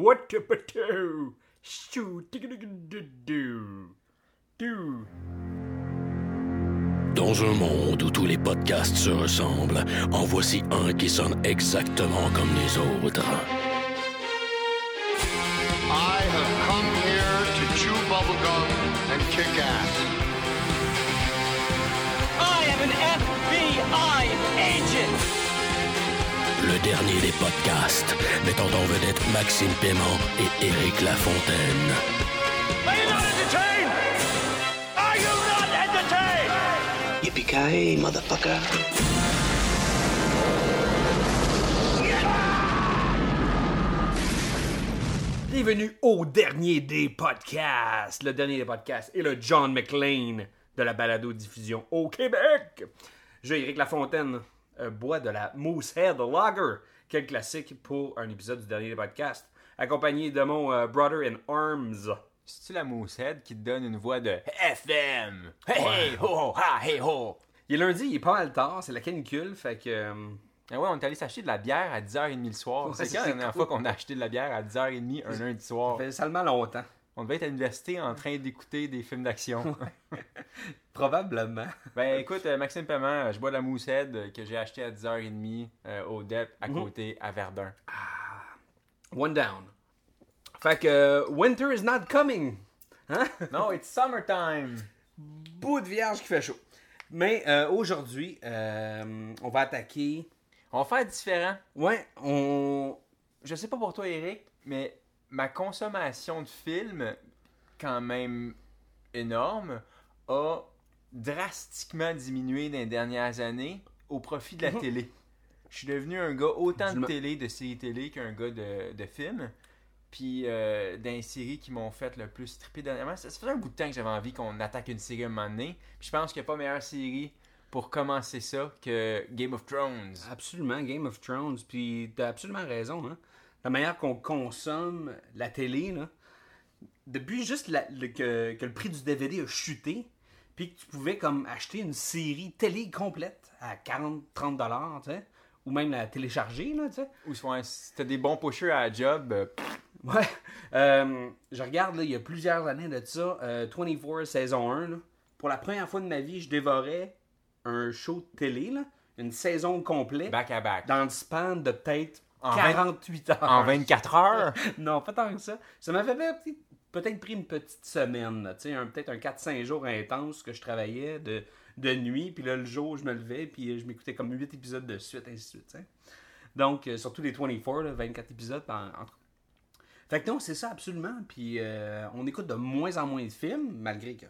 What to. Dans un monde où tous les podcasts se ressemblent, en voici un qui sonne exactement comme les autres. Dernier des podcasts, mettant en vedette Maxime Paiement et Éric Lafontaine. Are you not entertained? Are you not entertained? Yippee-ki-yay, motherfucker. Bienvenue au dernier des podcasts. Le dernier des podcasts est le John McLean de la balado-diffusion au Québec. Je, Éric Lafontaine, euh, bois de la Moosehead Lager. Quel classique pour un épisode du dernier des podcasts. Accompagné de mon euh, brother in arms. C'est-tu la Moosehead qui te donne une voix de FM? Hey, hey, ho, ha, hey, ho! Il est lundi, il est pas mal tard, c'est la canicule, fait que... Ah ouais, on est allé s'acheter de la bière à 10h30 le soir. Ouais, c'est c'est quand la dernière cool. fois qu'on a acheté de la bière à 10h30 un lundi soir? ça fait seulement longtemps. On devait être à l'université en train d'écouter des films d'action. Probablement. ben écoute, euh, Maxime Paiement, euh, je bois de la Moosehead euh, que j'ai acheté à 10h30 euh, au DEP à Mhm. côté à Verdun. One down. Fait que winter is not coming. Hein? No, it's summertime! Bout de vierge qui fait chaud. Mais euh, aujourd'hui, euh, on va attaquer. On va faire différent. Ouais, on. Je sais pas pour toi, Eric, mais ma consommation de films, quand même énorme, a drastiquement diminué dans les dernières années au profit de la télé. Je suis devenu un gars autant de télé, de séries télé qu'un gars de, de films. Puis euh, dans les séries qui m'ont fait le plus triper dernièrement, ça, ça faisait un bout de temps que j'avais envie qu'on attaque une série à un moment donné. Puis je pense qu'il n'y a pas meilleure série pour commencer ça que Game of Thrones. Absolument, Game of Thrones. Puis t'as absolument raison. Hein? La manière qu'on consomme la télé, là, depuis juste la- le- que, que le prix du DVD a chuté, puis que tu pouvais comme acheter une série télé complète à 40-30 dollars, ou même la télécharger, là, tu sais. Ou si t'as des bons pushers à la job, euh, Ouais. Euh, je regarde, là, il y a plusieurs années de ça, euh, 24 saison 1. là. Pour la première fois de ma vie, je dévorais un show de télé, là, une saison complète, back à back. dans le span de peut-être En 48 heures. En 24 heures? Non, pas tant que ça. Ça m'avait peut-être- pris une petite semaine, un- peut-être un 4-5 jours intense que je travaillais de, de nuit, puis là, le jour, je me levais, puis euh, je m'écoutais comme 8 épisodes de suite, ainsi de suite. Donc, euh, surtout les 24, là, 24 épisodes entre fait que non, c'est ça absolument. Puis euh, on écoute de moins en moins de films, malgré que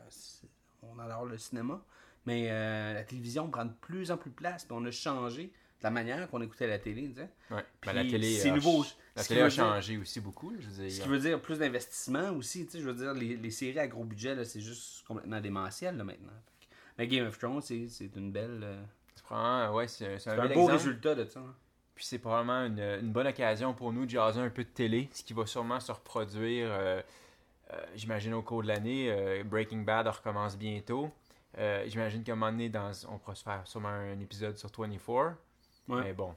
on adore le cinéma. Mais euh, la télévision prend de plus en plus de place. Puis on a changé la manière qu'on écoutait la télé. tu sais. Ouais. Puis Ben, la télé, c'est nouveau. La Ce télé a dire- changé aussi beaucoup. Je veux Ce dire. qui veut dire plus d'investissement aussi. Tu sais, je veux dire, les, les séries à gros budget, là, c'est juste complètement démentiel là, maintenant. Que- mais Game of Thrones, c'est c'est une belle. euh, C'est probablement- ouais, c'est un, beau exemple. résultat de ça. hein. Puis c'est probablement une, une bonne occasion pour nous de jaser un peu de télé, ce qui va sûrement se reproduire, euh, euh, j'imagine, au cours de l'année. Breaking Bad recommence bientôt. J'imagine qu'à un moment donné, dans, on pourra se faire sûrement un épisode sur 24. Ouais. Mais bon,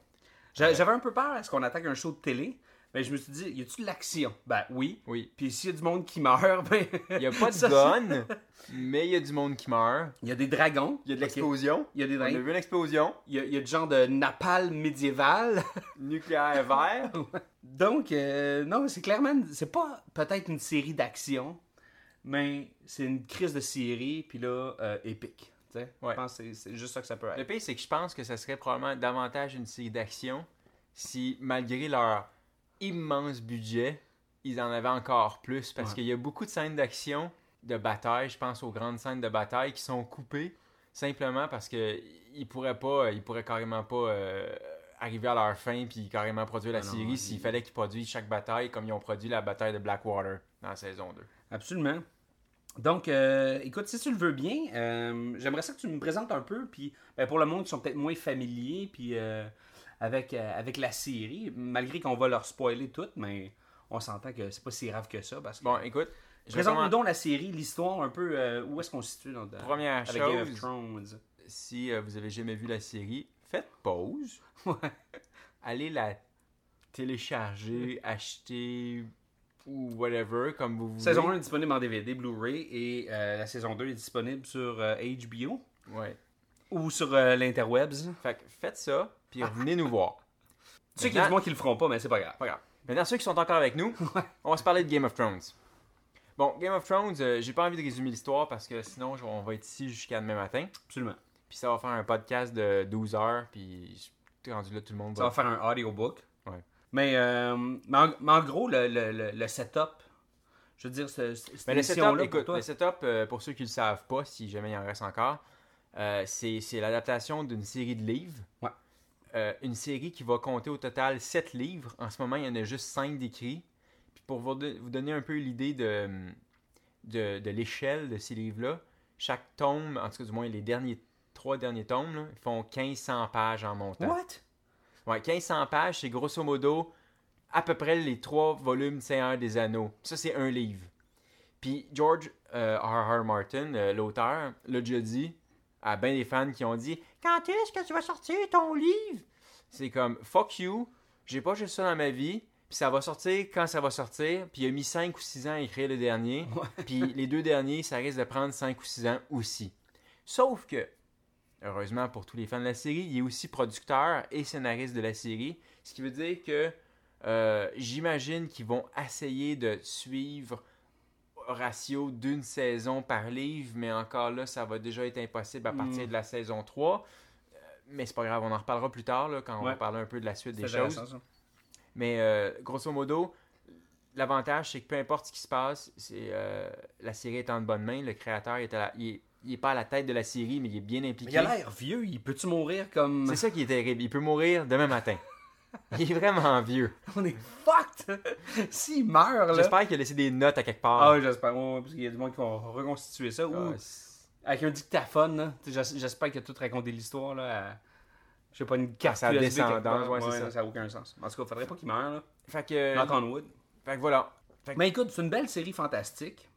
J'a- J'avais un peu peur à ce qu'on attaque un show de télé. Mais je me suis dit, y a-tu de l'action? Ben oui. oui. Puis s'il y a du monde qui meurt, ben. Il n'y a pas de ça, gun, mais il y a du monde qui meurt. Il y a des dragons. Il y a de l'explosion. Il y a des On a dragons. vu une explosion Il y y a du genre de napalm médiéval. nucléaire vert. Donc, euh, non, c'est clairement. C'est pas peut-être une série d'action, mais c'est une crise de série, puis là, euh, épique. Ouais. Je pense que c'est- juste ça que ça peut Le être. pire, c'est que je pense que ça serait probablement davantage une série d'action si, malgré leur immense budget, ils en avaient encore plus. Parce Ouais. qu'il y a beaucoup de scènes d'action, de bataille, je pense aux grandes scènes de bataille, qui sont coupées simplement parce que ils pourraient pas, ils pourraient carrément pas euh, arriver à leur fin puis carrément produire la Ah série s'il fallait qu'ils produisent chaque bataille comme ils ont produit la bataille de Blackwater dans la saison 2. Absolument. Donc, euh, écoute, si tu le veux bien, euh, j'aimerais ça que tu me présentes un peu, puis ben, pour le monde qui sont peut-être moins familiers, puis euh, avec, avec la série, malgré qu'on va leur spoiler tout, mais on s'entend que c'est pas si grave que ça. Parce que... Bon, écoute, Présente-nous comment- donc la série, l'histoire, un peu où est-ce qu'on se situe dans, Première avec Game of chose. Thrones. si vous avez jamais vu la série, faites pause. Ouais. Allez la télécharger, acheter ou whatever, comme vous voulez. Saison 1 est disponible en DVD, Blu-ray, et euh, la saison 2 est disponible sur euh, HBO Ouais. ou sur euh, l'interwebs. Fait que faites ça, puis revenez nous voir. Tu sais qu'il y a du monde qui le feront pas, mais c'est pas grave. Pas grave. Maintenant, ceux qui sont encore avec nous, on va se parler de Game of Thrones. Bon, Game of Thrones, euh, j'ai pas envie de résumer l'histoire parce que sinon, on va être ici jusqu'à demain matin. Absolument. Puis ça va faire un podcast de 12 heures, puis je- rendu là, tout le monde Ça va... va faire un audiobook. Mais, euh, mais, en, mais en gros, le, le, le, le setup, je veux dire, ce- ce- cette Mais pour écoute, toi, le setup, euh, pour ceux qui le savent pas, si jamais il en reste encore, euh, c'est l'adaptation d'une série de livres. Ouais. Euh, une série qui va compter au total 7 livres. En ce moment, il y en a juste 5 d'écrits. Puis pour vous, vous donner un peu l'idée de, de, de l'échelle de ces livres-là, chaque tome, en tout cas du moins les derniers trois derniers tomes, là, ils font 1500 pages en montant. What? Ouais, 1500 pages, c'est grosso modo à peu près les trois volumes de Seigneur des Anneaux. Ça, c'est un livre. Puis George euh, R. R. Martin, euh, l'auteur, l'a déjà dit à bien des fans qui ont dit Quand est-ce que tu vas sortir ton livre? C'est comme Fuck you, j'ai pas juste ça dans ma vie, puis ça va sortir quand ça va sortir. Puis il a mis 5 ou 6 ans à écrire le dernier. Puis les deux derniers, ça risque de prendre 5 ou 6 ans aussi. Sauf que, heureusement pour tous les fans de la série, il est aussi producteur et scénariste de la série. Ce qui veut dire que euh, j'imagine qu'ils vont essayer de suivre ratio d'une saison par livre, mais encore là, ça va déjà être impossible à partir de la saison 3. Euh, mais c'est pas grave, on en reparlera plus tard là, quand on va parler un peu de la suite des choses. ça. Mais euh, grosso modo, l'avantage, c'est que peu importe ce qui se passe, c'est euh, la série est en de bonnes mains. Le créateur est à la- il, est, il est pas à la tête de la série, mais il est bien Mais impliqué. il a l'air vieux, il peut-tu mourir comme. C'est ça qui est terrible. Il peut mourir demain matin. il est vraiment vieux. On est fucked! S'il meurt, là. J'espère qu'il a laissé des notes à quelque part. Ah oui, j'espère. Parce qu'il y a du monde qui vont reconstituer ça. Ah, Ou avec un dictaphone, J'espère qu'il a tout raconté l'histoire, là. à- Je sais pas, une carte quelque descendance, ouais, ça. Ça n'a aucun sens. En tout cas, faudrait pas qu'il meure, là. Fait que, Knock on wood. fait que voilà. Fait que- Mais écoute, c'est une belle série fantastique.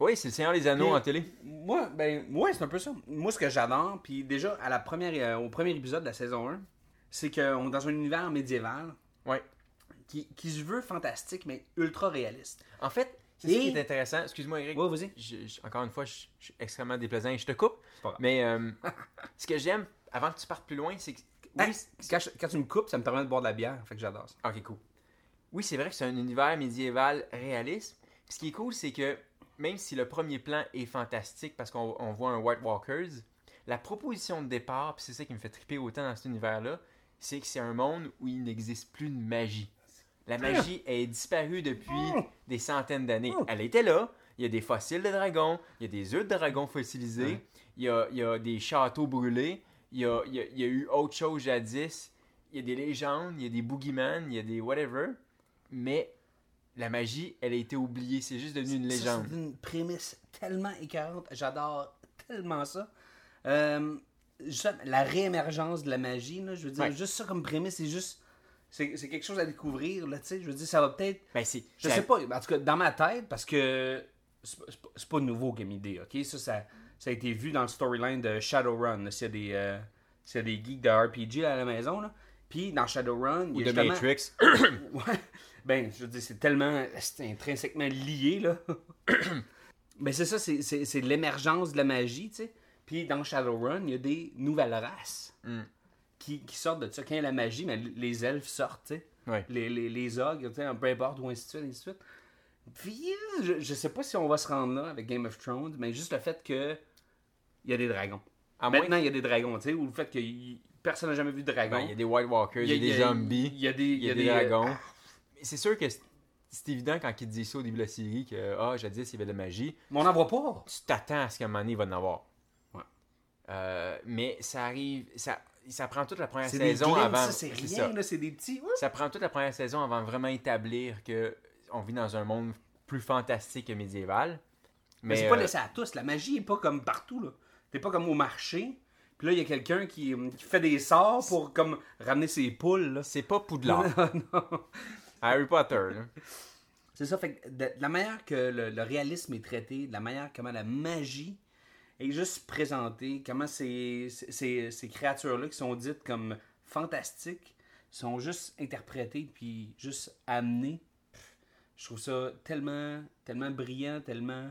Oui, c'est le Seigneur des Anneaux Puis- en télé. Moi, ben, ouais, c'est un peu ça. Moi, ce que j'adore, puis déjà, à la première, euh, au premier épisode de la saison 1, c'est qu'on est dans un univers médiéval Ouais. qui, qui se veut fantastique, mais ultra réaliste. En fait, c'est Et- qui est intéressant. Excuse-moi, Eric. Ouais, vas-y. Je- je- encore une fois, je, je suis extrêmement déplaisant et je te coupe. Mais euh, ce que j'aime, avant que tu partes plus loin, c'est que. Oui, Hey, quand, tu me coupes, ça me permet de boire de la bière, fait que j'adore ça. Ok, cool. Oui, c'est vrai que c'est un univers médiéval réaliste. Puis ce qui est cool, c'est que même si le premier plan est fantastique parce qu'on on voit un White Walkers, la proposition de départ, c'est ça qui me fait triper autant dans cet univers-là, c'est que c'est un monde où il n'existe plus de magie. La magie est disparue depuis des centaines d'années. Elle était là. Il y a des fossiles de dragons, il y a des œufs de dragons fossilisés, il, y a, des châteaux brûlés, il y a, il y a- il y a eu autre chose jadis, il y a des légendes, il y a des boogeyman, il y a des whatever, mais la magie, elle a été oubliée. C'est juste devenu une légende. C'est une prémisse tellement écœurante. J'adore tellement ça. Euh, la réémergence de la magie, là, je veux dire, Ouais. juste ça comme prémisse, c'est juste. C'est quelque chose à découvrir, là, tu sais. Je veux dire, ça va peut-être. Ben, c'est, Je sais pas, en tout cas, dans ma tête, parce que c'est pas- nouveau comme idée, ok? Ça, ça, ça a été vu dans le storyline de Shadowrun, s'il y euh, y a des geeks de RPG à la maison, là. Puis dans Shadowrun, il Ou y a de justement- Matrix. Ouais. Ben, je veux dire, c'est tellement. C'est intrinsèquement lié, là. ben, c'est ça, c'est- c'est c'est l'émergence de la magie, tu sais. Puis dans Shadowrun, il y a des nouvelles races Mm. qui, qui sortent de ça. Quand il y a la magie, mais les elfes sortent, tu sais. Ouais. Les, les, les ogres, tu sais, peu importe, ou ainsi de suite, ainsi de suite. Puis, je, je sais pas si on va se rendre là avec Game of Thrones, mais juste le fait que. Il y a des dragons. À Maintenant, il y a des dragons, tu sais, ou le fait que y- personne n'a jamais vu de dragons. Ben, il y a des White Walkers, il y a, des zombies, Il y a des, il y a des, euh, dragons. Mais c'est sûr que c'est, évident quand ils disent ça au début de la série que, ah, jadis, il y avait de la magie. Mais on n'en voit pas. Tu t'attends à ce qu'à un moment donné, il va en avoir. Ouais. Euh, mais ça arrive, ça, ça prend toute la première C'est des saison avant. c'est rien, c'est des petits. Ça prend toute la première saison avant vraiment établir que on vit dans un monde plus fantastique que médiéval. Mais, c'est euh, pas laissé à tous. La magie est pas comme partout. là. T'es pas comme au marché. Puis là, il y a quelqu'un qui, qui fait des sorts pour comme ramener ses poules. là. c'est pas Poudlard. Non. Harry Potter. C'est ça. Fait que de, de la manière que le, le réalisme est traité, de la manière comment la magie est juste présentée, comment ces, ces, ces créatures-là qui sont dites comme fantastiques sont juste interprétés puis juste amenés. Je trouve ça tellement, tellement brillant, tellement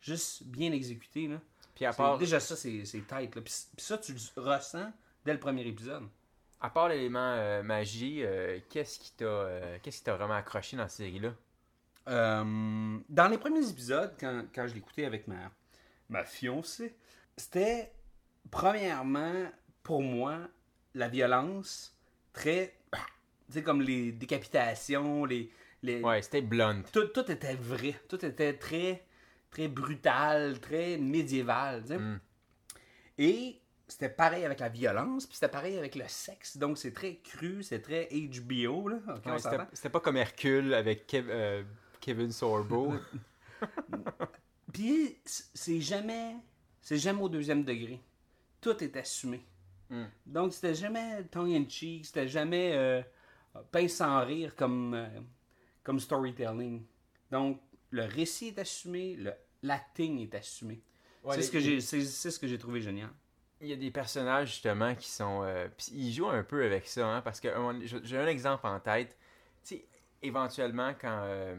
juste bien exécuté. Là. Puis à part, Déjà, ça, c'est c'est tight. Là. Puis, puis ça, tu le ressens dès le premier épisode. À part l'élément euh, magie, euh, qu'est-ce qui t'a euh, qu'est-ce qui t'a vraiment accroché dans cette série-là? Dans les premiers épisodes, quand, quand je l'écoutais avec ma, ma fiancée, c'était premièrement, pour moi, la violence très. Tu sais, comme les décapitations, les. les Ouais, c'était blunt. tout, tout était vrai. Tout était très, très brutal, très médiéval. Mm. Et c'était pareil avec la violence, puis c'était pareil avec le sexe. Donc c'est très cru, c'est très HBO. Là. Ok, on Ouais, c'était pas comme Hercule avec Kev- euh, Kevin Sorbo. Puis c'est jamais, c'est jamais au deuxième degré. Tout est assumé. Mm. Donc c'était jamais tongue in cheek, c'était jamais euh, pince sans rire comme euh, comme storytelling. Donc le récit est assumé, l'acting est assumé. Ouais, c'est les- ce que j'ai, c'est, c'est ce que j'ai trouvé génial. Il y a des personnages justement qui sont. euh, ils jouent un peu avec ça, hein, parce que j'ai un exemple en tête. Tu sais, éventuellement, quand euh,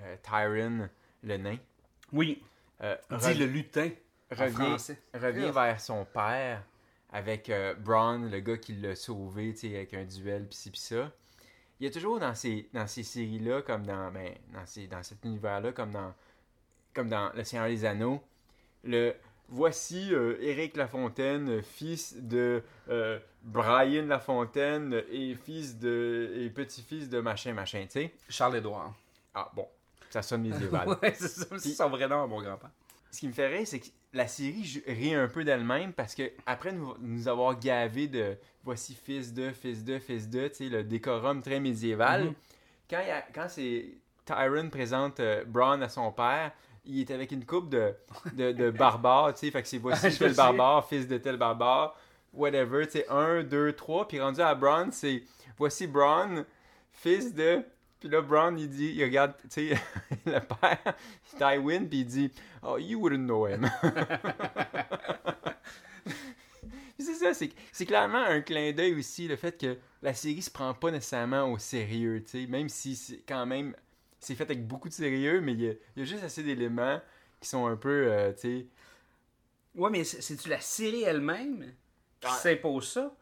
euh, Tyron, le nain, Oui. euh, rev- le lutin en revient, revient vers son père avec euh, Braun, le gars qui l'a sauvé, tu sais, avec un duel, pis ci, pis ça. Il y a toujours dans ces, dans ces séries-là, comme dans, ben, dans, ces, dans cet univers-là, comme dans, comme dans Le Seigneur des Anneaux, le voici euh, Éric Lafontaine, fils de euh, Brian Lafontaine et fils de et petit-fils de machin machin, tu sais. Charles-Édouard. Ah bon, ça sonne médiéval. ouais, c'est ça. C'est son vrai nom, mon grand-père. Ce qui me fait rire, c'est que la série rit un peu d'elle-même parce que après nous, nous avoir gavé de voici fils de, fils de, fils de, tu sais, le décorum très médiéval, Mhm. quand, il y a- quand c'est Tyron présente euh, Braun à son père, il est avec une coupe de, de, de barbares, tu sais, fait que c'est voici me tel barbare, fils de tel barbare, whatever, tu sais, un, deux, trois, puis rendu à Braun, c'est voici Braun, fils de. Puis là, Braun, il dit, il regarde, tu sais, le père, Tywin, puis il dit, Oh, you wouldn't know him. C'est ça, c'est, c'est clairement un clin d'œil aussi, le fait que la série se prend pas nécessairement au sérieux, tu sais, même si c'est quand même, c'est fait avec beaucoup de sérieux, mais il y a, il y a juste assez d'éléments qui sont un peu, euh, tu sais, Ouais, mais c'est- c'est-tu la série elle-même qui s'impose ça?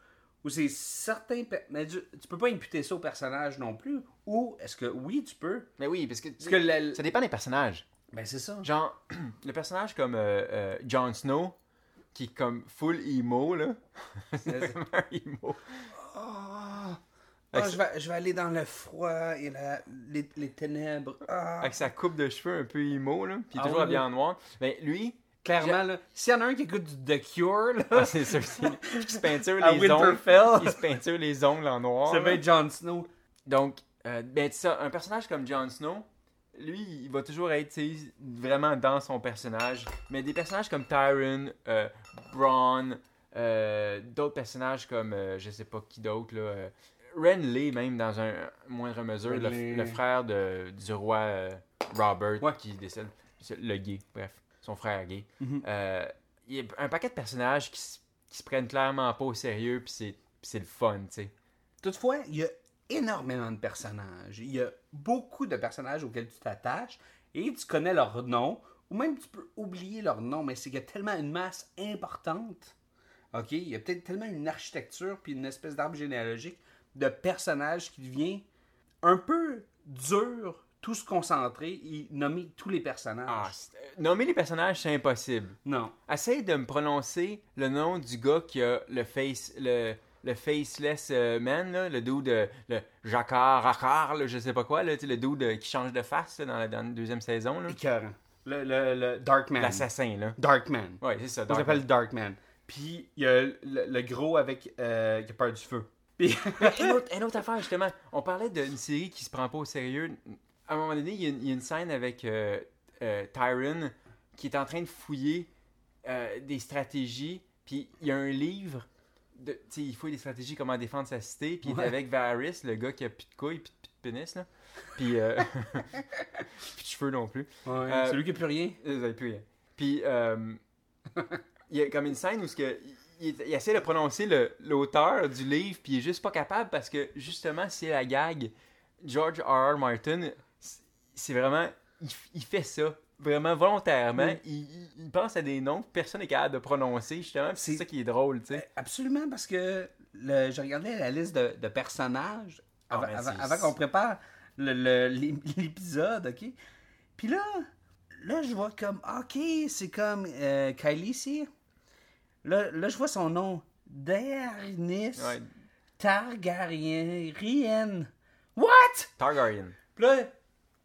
Ou c'est certains. Mais tu, tu peux pas imputer ça au personnage non plus? Ou est-ce que oui, tu peux? mais oui, parce que, Parce que la- ça dépend des personnages. Ben, c'est ça. Genre, le personnage comme euh, euh, Jon Snow, qui est comme full emo, là. c'est vraiment un emo. Ah, Ah, je, vais, je vais aller dans le froid et la- les, les ténèbres. Ah. Avec sa coupe de cheveux un peu emo, là. Puis il est Ah toujours oui, habillé oui. en noir. Mais lui, Clairement, là, s'il y en a un qui écoute du The Cure, là, ah, c'est ça, c'est qui se peinture les ongles. Il se peinture les ongles en noir. ça va être Jon Snow. Donc, euh, ben, ça, un personnage comme Jon Snow, lui, il va toujours être vraiment dans son personnage. Mais des personnages comme Tyron, euh, Braun, euh, d'autres personnages comme, euh, je sais pas qui d'autre, là. Renly, même, dans un moindre mesure, le, frère de, du roi euh, Robert, Ouais. qui décède, le gay, bref, son frère gay. Mhm. Euh, il y a un paquet de personnages qui, qui se prennent clairement pas au sérieux, puis c'est, puis c'est le fun, tu sais. Toutefois, il y a énormément de personnages. Il y a beaucoup de personnages auxquels tu t'attaches et tu connais leur nom, ou même tu peux oublier leur nom, mais c'est qu'il y a tellement une masse importante. OK? Il y a peut-être tellement une architecture puis une espèce d'arbre généalogique de personnages qui devient un peu dur, tout se concentrer et nommer tous les personnages. Ah, nommer les personnages, c'est impossible. non. Essaye de me prononcer le nom du gars qui a le face le, le faceless euh, man, là, le dude, euh, le Jacquard, Racard, là, je sais pas quoi, là, le dude euh, qui change de face dans, la, dans la deuxième saison. là. Écœurant. Le, le, le Darkman. L'assassin, là. Darkman. Ouais, c'est ça. On Dark s'appelle Darkman. Puis il y a le, le gros avec euh, qui a peur du feu. Puis une, autre, une autre affaire, justement. On parlait d'une série qui se prend pas au sérieux. À un moment donné, il y a une, il y a une scène avec euh, euh, Tyron qui est en train de fouiller euh, des stratégies. Puis il y a un livre. De, il fouille des stratégies, comment défendre sa cité. Puis il est avec Varys, le gars qui a plus de couilles, puis plus de pénis. Là. Puis, euh, plus de cheveux non plus. Euh, celui qui a plus rien. Avez plus rien. Puis, il y a comme une scène où ce que, il, il essaie de prononcer l'auteur du livre, puis il est juste pas capable parce que justement, c'est la gag. George R. R. Martin, c'est- vraiment. Il, il fait ça. Vraiment volontairement. Il, il- pense à des noms que personne n'est capable de prononcer, justement. C'est ça qui est drôle, tu sais. Absolument, parce que le, je regardais la liste de, de personnages Ah, avant, qu'on prépare l'épisode, OK? Puis là, là, je vois comme, OK, c'est comme euh, Kylie ici. Là, là, je vois son nom. Daenerys Ouais. Targaryen. What? Targaryen. Puis là,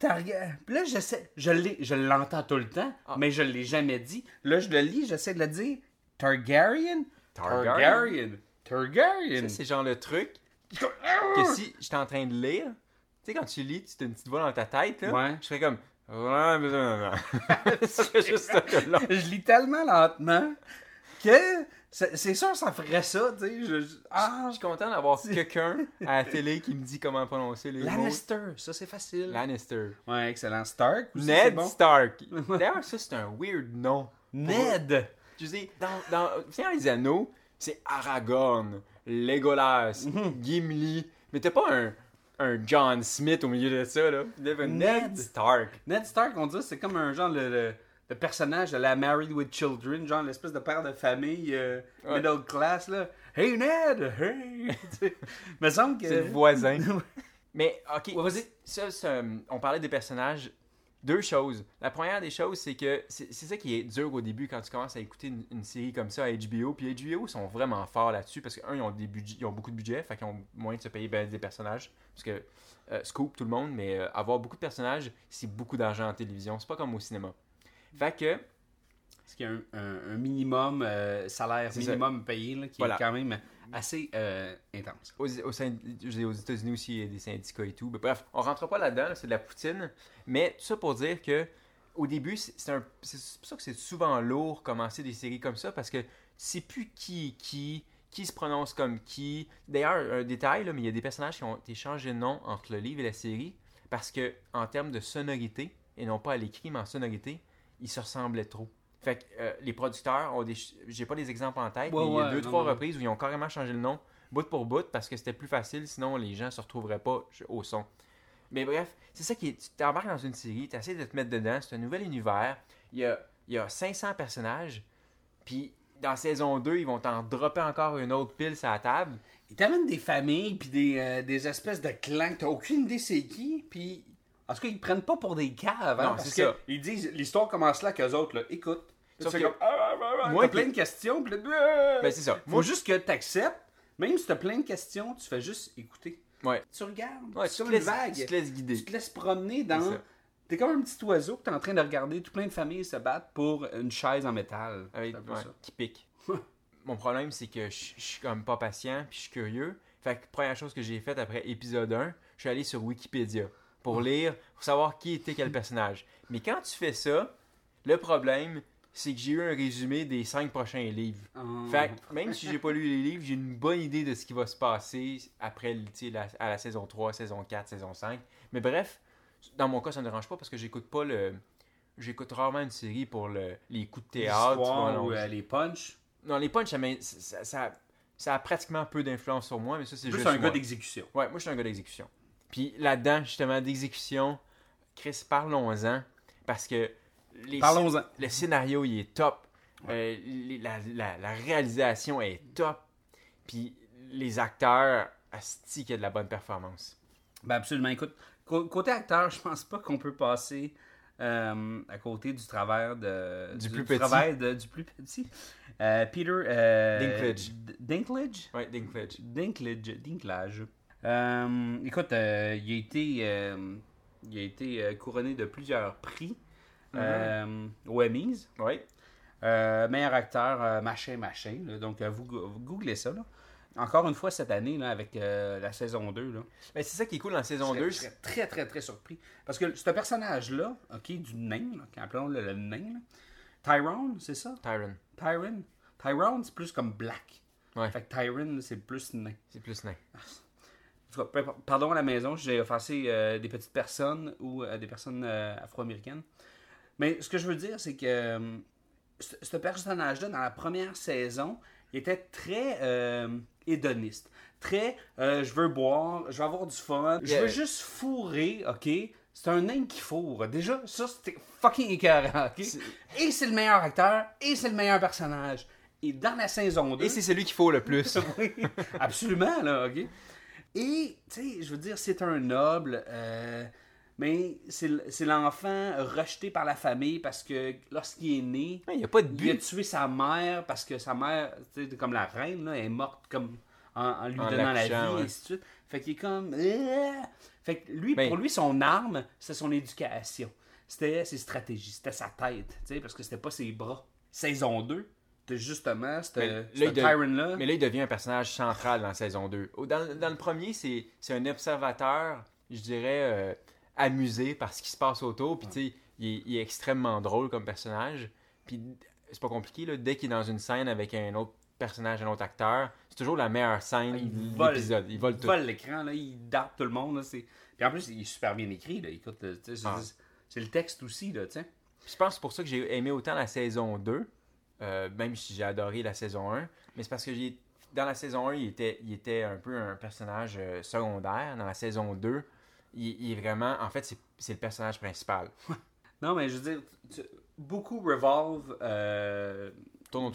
Targa- Puis là, je sais, je l'ai, je l'entends tout le temps, Ah. mais je l'ai jamais dit. Là, je le lis, j'essaie de le dire. Targaryen? Targaryen. Targaryen. Ça, c'est genre le truc que si j'étais en train de lire, tu sais, quand tu lis, tu as une petite voix dans ta tête, là. Ouais. Je serais comme. Je lis tellement lentement que c'est sûr ça ferait ça, tu sais. Je, je- ah, Je suis content d'avoir quelqu'un à la télé qui me dit comment prononcer les mots. Lannister, ça c'est facile. Lannister. Ouais, excellent. Stark aussi, Ned bon. Stark. D'ailleurs, ça, c'est un weird nom. Ned. Tu sais, dans, dans, les anneaux, c'est Aragorn, Legolas, Mhm. Gimli. Mais t'as pas un, un John Smith au milieu de ça, là. Ned, Ned. Stark. Ned Stark, on dit, c'est comme un genre le, le- le personnage de la Married with Children, genre l'espèce de père de famille euh, Ouais. middle class là. Hey Ned, hey. Me semble que. C'est le voisin. Mais, ok, Ouais, vas-y. ça, on parlait des personnages. Deux choses. La première des choses, c'est que c'est ça qui est dur au début quand tu commences à écouter une, une série comme ça à HBO. Puis HBO sont vraiment forts là-dessus parce qu'un, ils ont, des budgets- ils ont beaucoup de budget, fait qu'ils ont moyen de se payer ben des personnages. Parce que euh, scoop tout le monde, mais euh, avoir beaucoup de personnages, c'est beaucoup d'argent en télévision. C'est pas comme au cinéma. Fait que, Parce qu'il y a un, un- un minimum euh, salaire minimum payé là, qui Voilà. est quand même assez euh, intense. aux, aux, États-Unis aussi, il y a des syndicats et tout. Mais bref, on rentre pas là-dedans, là, c'est de la poutine. Mais tout ça pour dire que au début, c'est un- pour ça que c'est souvent lourd commencer des séries comme ça parce que tu sais plus qui est qui, qui se prononce comme qui. D'ailleurs, un détail, là, mais il y a des personnages qui ont été changés de nom entre le livre et la série parce que en termes de sonorité, et non pas à l'écrit, mais en sonorité, ils se ressemblaient trop. Fait que euh, les producteurs ont des. J'ai pas des exemples en tête, Ouais, mais il y a ouais, deux, non, trois non. reprises où ils ont carrément changé le nom bout pour bout parce que c'était plus facile, sinon les gens se retrouveraient pas au son. Mais bref, c'est ça qui est. Tu t'embarques dans une série, tu essaies de te mettre dedans, c'est un nouvel univers. Il y a, il y a 500 personnages, puis dans saison 2, ils vont t'en dropper encore une autre pile sur la table. Ils t'amènent des familles puis des, euh, des espèces de clans que t'as aucune idée c'est qui, puis en tout cas ils prennent pas pour des caves, hein, Non, c'est ça. ils disent l'histoire commence là qu'eux autres là, écoute. Sauf que- comme ah, ah, ah, Moi plein de questions, puis Ben, c'est ça. Faut Moi, juste que t'acceptes, même si t'as plein de questions, tu fais juste écouter. Ouais. Tu regardes, Ouais, tu, comme te laisses, vague. tu te laisses guider. Tu te laisses promener dans. T'es comme un petit oiseau que t'es en train de regarder tout plein de familles se battre pour une chaise en métal. Avec- ouais, ça. qui pique. Mon problème, c'est que je je suis comme pas patient, puis je suis curieux. Fait que première chose que j'ai faite après épisode 1, je suis allé sur Wikipédia pour lire, pour savoir qui était quel personnage. Mais quand tu fais ça, le problème, c'est que j'ai eu un résumé des cinq prochains livres. Ah. Fait que même si j'ai pas lu les livres, j'ai une bonne idée de ce qui va se passer après la, à la saison 3, saison 4, saison 5. Mais bref, dans mon cas, ça ne me dérange pas parce que j'écoute pas le. J'écoute rarement une série pour le, les coups de théâtre. Ou euh, les punchs. non, les punchs, ça, m'in- ça, ça, ça a pratiquement peu d'influence sur moi, mais ça, c'est juste. un moi. gars d'exécution. Ouais, moi, je suis un gars d'exécution. Puis là-dedans, justement, d'exécution, Chris, parlons-en. Parce que les Parlons-en. le scénario, il est top. Euh, la, la- la réalisation est top. Puis les acteurs, asti qu'il y a de la bonne performance. Ben absolument. Écoute, cô- côté acteur, je pense pas qu'on peut passer euh, à côté du travers de Du plus petit. travail de- du plus petit. Euh, Peter Dinklage. Dinklage? Ouais, Dinklage. Dinklage. Dinklage. Euh, écoute, euh, il a été, euh, il a été couronné de plusieurs prix euh, aux Emmys. Euh, meilleur acteur, machin, machin. là. Donc, vous, go- vous googlez ça. là. Encore une fois cette année, là, avec la saison 2. Là, Mais c'est ça qui est cool dans la saison je 2. serais, je serais très, très, très surpris. Parce que ce personnage-là, OK, du nain, appelons-le le nain, là, Tyrone, c'est ça? Tyron. Tyrone. Tyrone, c'est plus comme black. Ouais. Fait que Tyrone, c'est plus nain. C'est plus nain. Peu- pardon à la maison, j'ai offensé euh, des petites personnes ou euh, des personnes euh, afro-américaines. Mais ce que je veux dire, c'est que ce personnage-là, dans la première saison, il était très hédoniste. Très, je veux boire, je veux avoir du fun, je Yeah. veux juste fourrer, ok? C'est un nain qui fourre. Déjà, ça, c'était fucking écœurant, ok? Et c'est le meilleur acteur, et c'est le meilleur personnage. Et dans la saison 2... Et c'est celui qu'il faut le plus. Oui, absolument, là, ok? Et, tu sais, je veux dire, c'est un noble, euh, mais c'est l'enfant rejeté par la famille parce que lorsqu'il est né, Il a pas de il a but. tué sa mère parce que sa mère, tu sais, comme la reine, là, est morte comme en, en lui En donnant la vie, ouais. et ainsi de suite. Fait qu'il est comme... euh, Fait que lui, Ben- pour lui, son arme, c'est son éducation. C'était ses stratégies, c'était sa tête, tu sais, parce que c'était pas ses bras. Saison 2, t'as justement ce il de- Tyron-là. Mais là, il devient un personnage central dans la saison 2. Au- Dans, dans le premier, c'est un observateur, je dirais, euh, amusé par ce qui se passe autour. Puis, tu sais, il, est- il est extrêmement drôle comme personnage. Puis, c'est pas compliqué, là. Dès qu'il est dans une scène avec un autre personnage, un autre acteur, c'est toujours la meilleure scène Il de l'épisode. Il vole il tout. vole l'écran, là, il date tout le monde. Là. Puis en plus, il est super bien écrit. Là. Écoute, euh, Ah. c'est le texte aussi. Là, tu sais. Je pense que c'est pour ça que j'ai aimé autant la saison 2, euh, même si j'ai adoré la saison 1. Mais c'est parce que j'ai dans la saison 1, il était, il était un peu un personnage euh, secondaire. Dans la saison 2, il, il est vraiment. En fait, c'est, le personnage principal. Non, mais je veux dire, tu- beaucoup revolve, euh,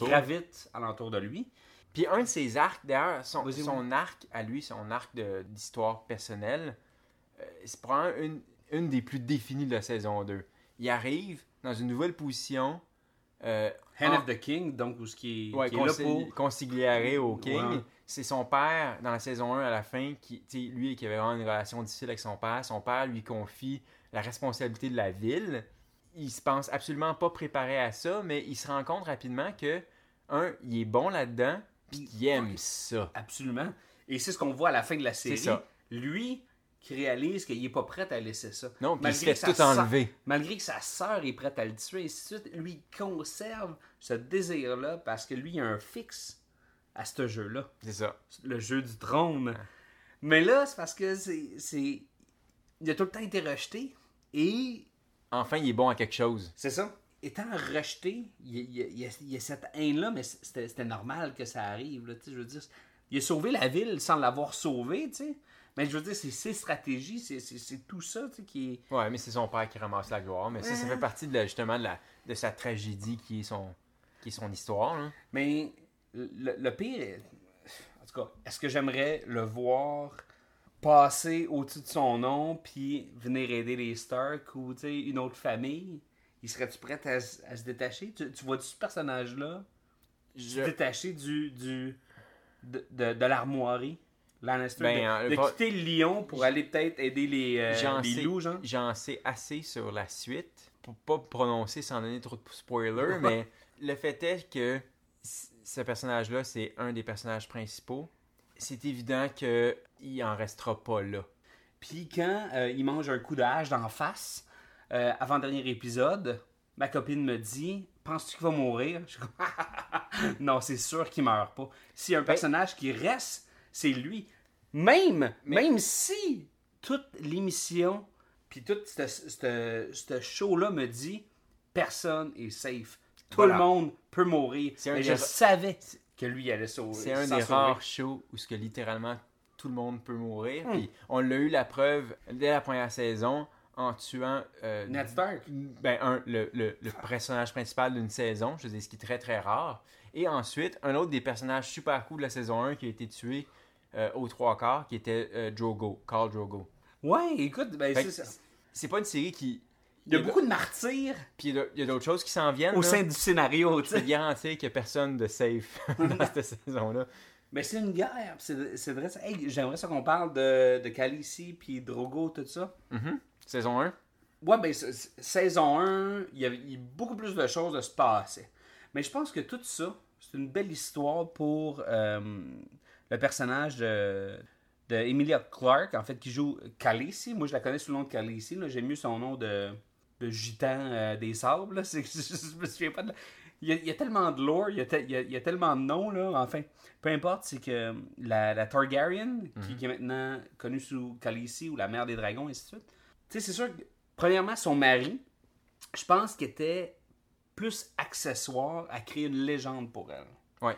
gravitent alentour de lui. Puis un de ses arcs, d'ailleurs, son, arc à lui, son arc d'histoire personnelle, euh, c'est probablement une, une des plus définies de la saison 2. Il arrive dans une nouvelle position. Euh, Hand en- of the King, donc, où ce qui est, Ouais, qui est là pour. au King. Ouais. C'est son père, dans la saison 1 à la fin, qui, lui qui avait vraiment une relation difficile avec son père. Son père lui confie la responsabilité de la ville. Il se pense absolument pas préparé à ça, mais il se rend compte rapidement que, un, il est bon là-dedans, puis qu'il aime ça. Absolument. Et c'est ce qu'on voit à la fin de la série. ça. Lui qui réalise qu'il est pas prêt à laisser ça. Non, puis il se Malgré sa tout sœur- enlever. Malgré que sa sœur est prête à le tuer, et ainsi de suite, lui il conserve ce désir-là parce que lui il a un fixe à ce jeu-là. C'est ça. le jeu du trône. Mais là, c'est parce que c'est. c'est- Il a tout le temps été rejeté. Et Enfin, il est bon à quelque chose. c'est ça. Étant rejeté, il y a, il il y cette haine-là, mais c'était normal que ça arrive. Là, tu sais, je veux dire, il a sauvé la ville sans l'avoir sauvé, tu sais. Mais je veux dire, c'est ses stratégies, c'est- tout ça tu sais, qui est. Ouais, mais c'est son père qui ramasse la gloire. Mais ça, ça fait partie de la- justement de, la, de sa tragédie qui est son, qui est son histoire. là. Mais le, le pire, en tout cas, est-ce que j'aimerais le voir passer au-dessus de son nom puis venir aider les Stark ou une autre famille? Il serait-tu prêt à, à se détacher? Tu, tu vois-tu ce personnage-là? Se détacher du, du, de, de, de l'armoirie? Lannister, Ben, de, de pas- quitter le lion pour aller peut-être aider les, euh, J'en les sais, loups, genre? j'en sais assez sur la suite pour pas prononcer sans donner trop de spoilers, mais le fait est que ce personnage-là, c'est un des personnages principaux. C'est évident que il en restera pas là. Puis quand euh, il mange un coup de hache d'en face, euh, avant-dernier épisode, ma copine me dit Penses-tu qu'il va mourir? Je Non, c'est sûr qu'il meurt pas. S'il y a un personnage qui reste, c'est lui. Même, même si toute l'émission, puis tout ce- show-là me dit Personne est safe. Tout Voilà. le monde peut mourir. Mais je savais que lui allait sauver. C'est un des rares shows où ce que littéralement tout le monde peut mourir. Hmm. Puis on l'a eu la preuve dès la première saison en tuant euh, Ned Stark. ben, un, le, le- le personnage principal d'une saison, je veux dire, ce qui est très très rare. Et ensuite, un autre des personnages super cool de la saison 1 qui a été tué euh, aux trois quarts, qui était euh, Drogo, Carl Drogo. Ouais, écoute, ben, c'est. C'est pas une série qui. Il y a beaucoup de martyrs Puis il y a- d'autres choses qui s'en viennent. au là. sein du scénario, tu sais. garantir qu'il n'y a personne de safe dans cette saison-là. Mais c'est une guerre. C'est vrai. Hey, J'aimerais ça qu'on parle de, de Khaleesi puis Drogo, tout ça. Saison 1. Ouais, ben, saison 1, il y, avait, il y a beaucoup plus de choses de se passer. Mais je pense que tout ça, c'est une belle histoire pour euh, le personnage de, de Emilia Clarke, en fait, qui joue Khaleesi. Moi, je la connais sous le nom de Khaleesi. J'aime mieux son nom de, de gitan euh, des sables. là. C'est- Je, me souviens pas de la- il, y a, il y a tellement de lore, il y a, te- il y a- il y a tellement de noms, là. Enfin, peu importe, c'est que la, la Targaryen, qui, qui est maintenant connue sous Khaleesi ou la mère des dragons, et ainsi de suite. Tu sais, c'est sûr que, premièrement, son mari, je pense qu'il était plus accessoire à créer une légende pour elle. Ouais.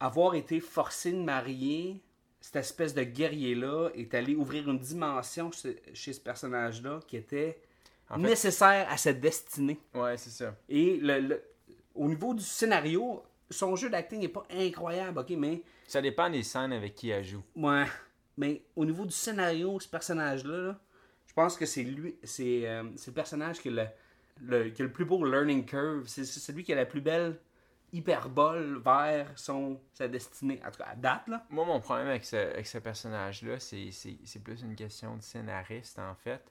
Avoir été forcé de marier cette espèce de guerrier-là est allé ouvrir une dimension chez, ce personnage-là qui était En fait- nécessaire à sa destinée. Ouais, c'est ça. Et le, le- au niveau du scénario, son jeu d'acting n'est pas incroyable, ok, mais Ça dépend des scènes avec qui elle joue. Ouais. Mais au niveau du scénario, ce personnage-là, là, je pense que c'est lui, c'est euh, le personnage qui a le, le- qui a le plus beau learning curve. C'est celui qui a la plus belle hyperbole vers son, sa destinée. En tout cas, à date, là. Moi, mon problème avec ce, avec ce personnage-là, c'est c'est- c'est plus une question de scénariste, en fait.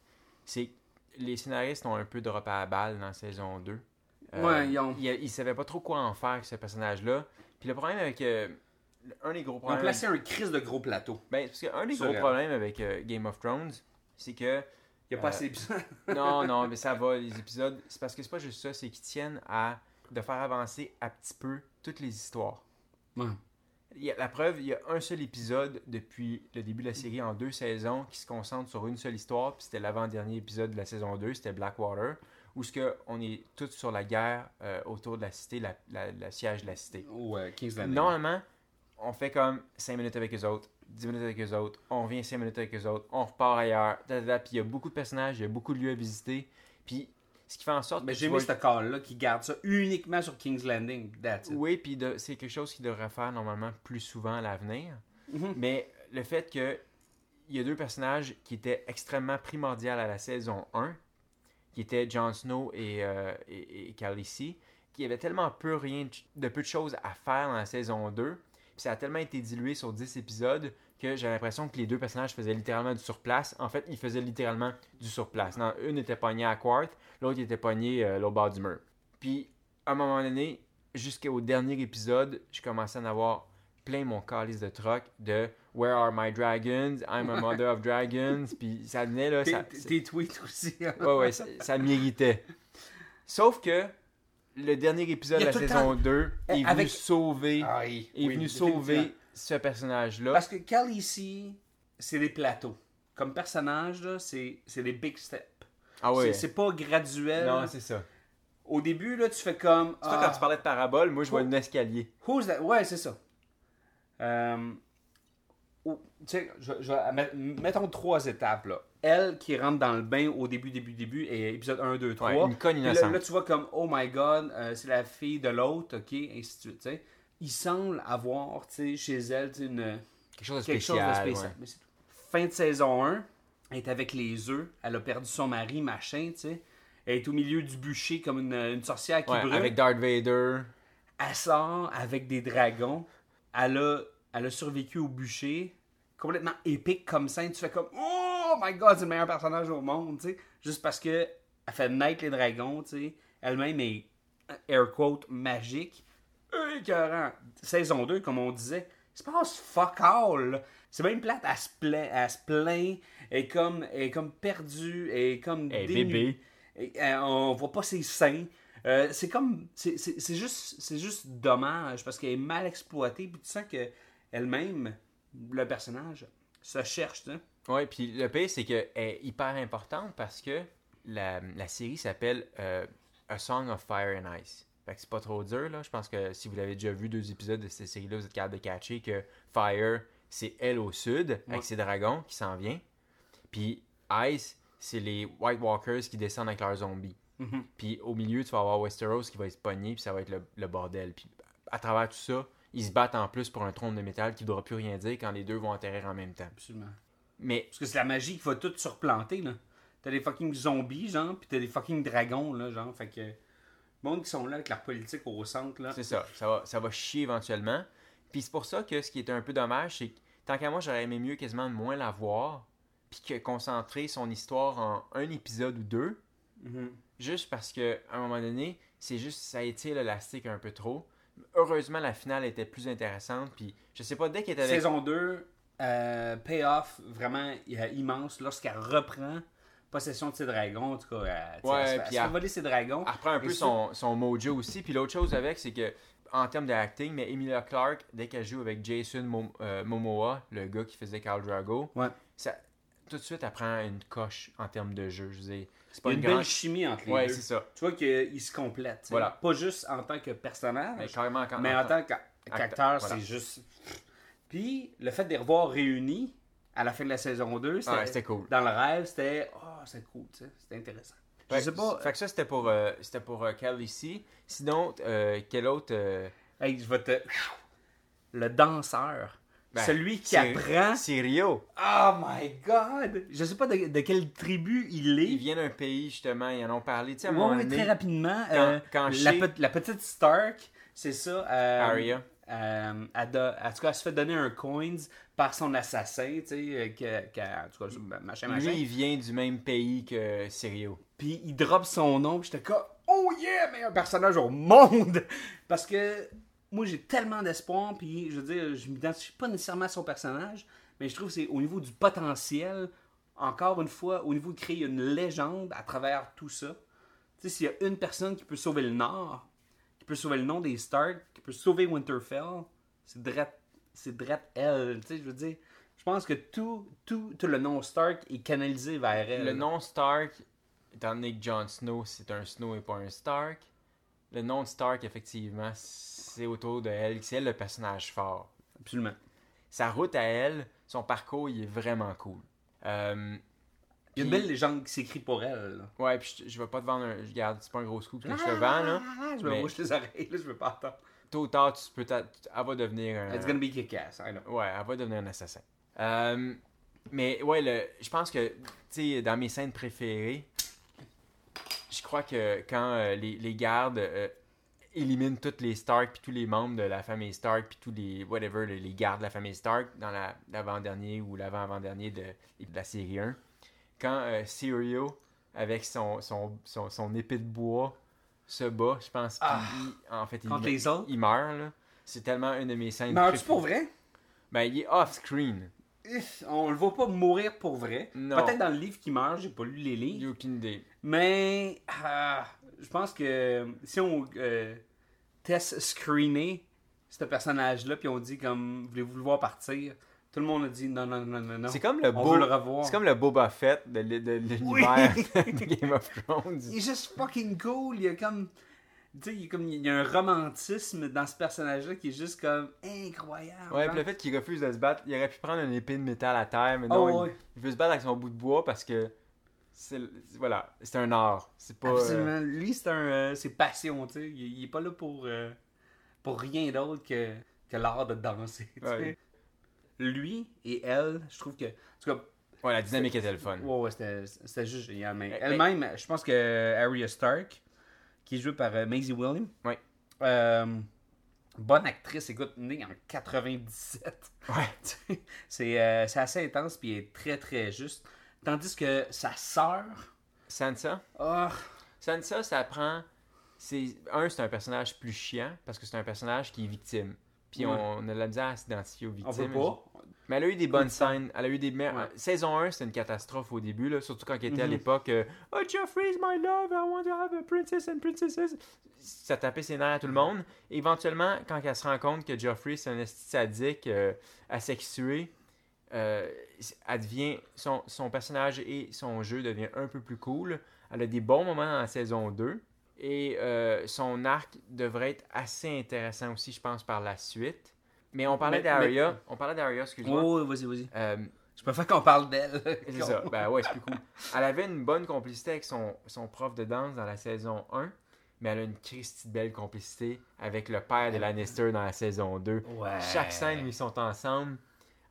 C'est que les scénaristes ont un peu droppé à la balle dans saison 2. Ouais, ils ont- Ils, ils savaient pas trop quoi en faire avec ce personnage-là. Puis le problème avec... euh, un des gros Ils ont problèmes... placé un crise de gros plateau. Ben, parce qu'un des gros problèmes avec euh, Game of Thrones, c'est que... Il n'y a pas Euh, assez d'épisodes. non, non, mais ça va, les épisodes. C'est parce que c'est pas juste ça, c'est qu'ils tiennent à de faire avancer un petit peu toutes les histoires. Ouais. Il y a- la preuve, il y a un seul épisode depuis le début de la série en deux saisons qui se concentre sur une seule histoire, puis c'était l'avant-dernier épisode de la saison 2, c'était Blackwater, où ce que on est tous sur la guerre euh, autour de la cité, la, la- la siège de la cité. Ou euh, King's Landing. Normalement, on fait comme 5 minutes avec eux autres, 10 minutes avec eux autres, on revient 5 minutes avec eux autres, on repart ailleurs, puis il y a beaucoup de personnages, il y a beaucoup de lieux à visiter, puis ce qui fait en sorte Mais que j'ai aimé ce call-là qui garde ça uniquement sur King's Landing. That's it. Oui, puis de- c'est quelque chose qu'il devrait faire normalement plus souvent à l'avenir. Mhm. Mais le fait que il y a deux personnages qui étaient extrêmement primordiaux à la saison 1, qui étaient Jon Snow et, euh, et, et Khaleesi, qui avaient tellement peu rien de, de peu de choses à faire dans la saison 2, puis ça a tellement été dilué sur 10 épisodes que j'ai l'impression que les deux personnages faisaient littéralement du surplace. En fait, ils faisaient littéralement du surplace. Non, une était pognée à Quart, l'autre était pognée euh, l'autre bord du mur. Puis, à un moment donné, jusqu'au dernier épisode, je commençais à en avoir plein mon calice de troc de Where are my dragons? I'm a mother of dragons. Puis ça venait là. Ça, tes- tweets aussi. hein. ouais, ouais, ça, ça m'irritait. Sauf que le dernier épisode de la saison 2 est venu sauver, Ah, oui, est oui, venu sauver ce personnage-là. Parce que Cal ici, c'est des plateaux. Comme personnage, là, c'est c'est des big steps. Ah ouais. C'est- C'est pas graduel. Non, c'est ça. Au début, là, tu fais comme. C'est toi, ah, quand tu parlais de parabole, moi je vois un escalier. who's that? Ouais, c'est ça. Euh, tu sais, je- je- met- mettons trois étapes. Là. Elle qui rentre dans le bain au début, début, début, et épisode 1, 2, 3. Ouais, une conne là, innocente. là, tu vois comme, oh my god, euh, c'est la fille de l'autre, ok, ainsi de suite. tu sais. Il semble avoir, tu sais, chez elle, une, Quelque chose de quelque chose spécial. de spécial. ouais. Mais c'est tout. Fin de saison 1, elle est avec les œufs, elle a perdu son mari, machin, tu sais. Elle est au milieu du bûcher comme une, une sorcière qui Ouais, brûle. avec Darth Vader. Elle sort avec des dragons. Elle a, elle a survécu au bûcher. Complètement épique comme scène. Tu fais comme Oh my god, c'est le meilleur personnage au monde, tu sais. Juste parce que elle fait naître les dragons, tu sais. Elle-même est, air quote, magique. Écœurant. Saison 2, comme on disait, il se passe fuck all. C'est même plate, elle se plaint, elle se plaint, elle est comme, est comme perdue, elle est comme dénudée. bébé. Et, euh, on voit pas ses seins. Euh, c'est comme. C'est juste, c'est juste dommage parce qu'elle est mal exploitée. Puis tu sens que elle-même, le personnage, se cherche. sais. Ouais, puis le pire, c'est qu'elle est hyper importante parce que la, la série s'appelle euh, A Song of Fire and Ice. Fait que c'est pas trop dur, là. Je pense que si vous l'avez déjà vu deux épisodes de cette série-là, vous êtes capable de catcher que Fire, c'est elle au sud, Ouais. avec ses dragons qui s'en vient. Puis Ice, c'est les White Walkers qui descendent avec leurs zombies. Mhm. Puis au milieu, tu vas avoir Westeros qui va être pogné, puis ça va être le, le bordel. Puis à travers tout ça, ils se battent en plus pour un trône de métal qui ne voudra plus rien dire quand les deux vont atterrir en même temps. Absolument. Mais Parce que c'est la magie qui va tout surplanter. là. T'as des fucking zombies, genre, puis t'as des fucking dragons, là, genre. Fait que. Monde qui sont là avec leur politique au centre, là. C'est ça, ça va, ça va chier éventuellement. Puis c'est pour ça que ce qui est un peu dommage, c'est que tant qu'à moi, j'aurais aimé mieux quasiment de moins la voir, puis que concentrer son histoire en un épisode ou deux, Mhm. juste parce que à un moment donné, c'est juste ça étire l'élastique un peu trop. Heureusement, la finale était plus intéressante, puis je sais pas, dès qu'elle était avec... Saison 2, euh, payoff vraiment euh, immense lorsqu'elle reprend possession de ses dragons. En tout cas, Ouais, elle fait- puis elle voler ses dragons. Elle reprend un peu son, son mojo aussi. Puis l'autre chose avec, c'est que en termes d'acting, mais Emilia Clarke, dès qu'elle joue avec Jason Mom- euh, Momoa, le gars qui faisait Khal Drago, Ouais. ça, tout de suite, elle prend une coche en termes de jeu. Je veux c'est pas une, belle chimie entre les Ouais, deux. c'est ça. Tu vois qu'ils se complètent. Voilà. Pas juste en tant que Mais personnage, carrément, quand mais en tant qu'acteur, c'est juste. Puis, le fait de les revoir réunis à la fin de la saison 2, c'était, Ouais, c'était cool. Dans le rêve, c'était. Oh, c'est cool, tu sais. C'était intéressant. Je Fait, sais pas. Fait que ça, c'était pour, euh, c'était pour euh, Khaleesi. Sinon, euh, quel autre. euh, Hey, je vais te. Le danseur. ben, Celui qui c'est- apprend. C'est Rio. Oh my god! Je sais pas de, de quelle tribu il est. Il vient d'un pays, justement, ils en ont parlé. Tu sais, à un Ouais, très rapidement. quand- euh, quand la, Shay- pe- la petite Stark, c'est ça. euh, euh, elle, do- en tout cas, elle se fait donner un coins par son assassin, tu sais, euh, que, que- en tout cas, machin, machin. Lui, il vient du même pays que Sirio. Puis il drop son nom, puis j'étais comme, oh yeah, meilleur personnage au monde! Parce que moi, j'ai tellement d'espoir, puis je veux dire, je m'identifie pas nécessairement à son personnage, mais je trouve que c'est au niveau du potentiel, encore une fois, au niveau de créer une légende à travers tout ça. Tu sais, s'il y a une personne qui peut sauver le Nord, qui peut sauver le nom des Stark, qui peut sauver Winterfell, c'est Dret, c'est Dret elle. Tu sais, je veux dire, je pense que tout, tout, tout le nom Stark est canalisé vers elle. Le nom Stark, étant donné que Jon Snow, c'est un Snow et pas un Stark, le nom de Stark, effectivement, c'est autour de elle. C'est elle le personnage fort. Absolument. Sa route à elle, son parcours, il est vraiment cool. Euh, Il y a une belle légende qui s'écrit pour elle. là. Ouais, puis je, je vais pas te vendre un. Je garde, c'est pas un gros scoop que je te vends, là. Ah, Je me Mais- bouche les oreilles, là, je veux pas attendre. Tôt ou tard, tu peux elle va devenir un. It's gonna be kick-ass, I know. Ouais, elle va devenir un assassin. Euh, mais ouais, le, je pense que, tu sais, dans mes scènes préférées, je crois que quand euh, les, les gardes euh, éliminent tous les Stark, puis tous les membres de la famille Stark, puis tous les, whatever, les, les gardes de la famille Stark, dans la- l'avant-dernier ou l'avant-avant-dernier de, de la série 1, quand Syrio, avec son, son, son, son épée de bois, se bat, je pense qu'il, en fait, il, Contre les autres? il meurt, là. C'est tellement une de mes scènes Meurs-tu pour vrai? Ben, il est off-screen. On le voit pas mourir pour vrai. Non. Peut-être dans le livre qui meurt, j'ai pas lu les J'ai livres. aucune idée. Mais ah, je pense que si on euh, test screener ce personnage-là, puis on dit comme voulez-vous le voir partir, tout le monde a dit non, non, non, non, non. C'est comme le on beau, veut le revoir. C'est comme le Boba Fett de, de l'univers de Game of Thrones. Il est juste fucking cool. Il y a comme. Tu sais, il y a comme il y a un romantisme dans ce personnage-là qui est juste comme incroyable. Ouais, puis le fait qu'il refuse de se battre, il aurait pu prendre une épée de métal à terre, mais non, Oh, il, ouais. il veut se battre avec son bout de bois parce que c'est voilà, c'est un art. C'est pas euh, Absolument. Lui, c'est un, euh, c'est passion, tu sais. Il, il est pas là pour, euh, pour rien d'autre que, que l'art de danser, tu sais. Ouais. Lui et elle, je trouve que. En tout cas, ouais, la dynamique était le fun. ouais, ouais, c'était, juste génial. Mais elle-même, je pense que Arya Stark, qui est jouée par euh, Maisie Williams, Ouais. euh, bonne actrice, écoute, née en 97. Ouais. c'est, euh, c'est assez intense, puis elle est très, très juste. Tandis que sa sœur. Sansa, Oh, Sansa, ça prend c'est un c'est un personnage plus chiant parce que c'est un personnage qui est victime. Puis Ouais. on a de la misère à s'identifier aux on victimes. veut pas. Mais elle a eu des bonnes scènes. Elle a eu des Ouais. Saison 1, c'était une catastrophe au début, là, surtout quand elle était à Mhm. l'époque euh, Oh, Joffrey's my love, I want to have a princess and princesses. Ça tapait ses nerfs à tout le monde. Et éventuellement, quand elle se rend compte que Joffrey, c'est un esti sadique, euh, asexué, euh, elle devient, son, son personnage et son jeu devient un peu plus cool. Elle a des bons moments dans la saison 2. Et euh, son arc devrait être assez intéressant aussi, je pense, par la suite. Mais on parlait Mais- d'Arya. On parlait d'Arya, excuse-moi. Oh, vas-y, vas-y. Euh, Je préfère qu'on parle d'elle. c'est ça. Ben ouais, c'est plus cool. Elle avait une bonne complicité avec son, son prof de danse dans la saison 1, mais elle a une Christie belle complicité avec le père de Lannister dans la saison 2. Ouais. Chaque scène où ils sont ensemble.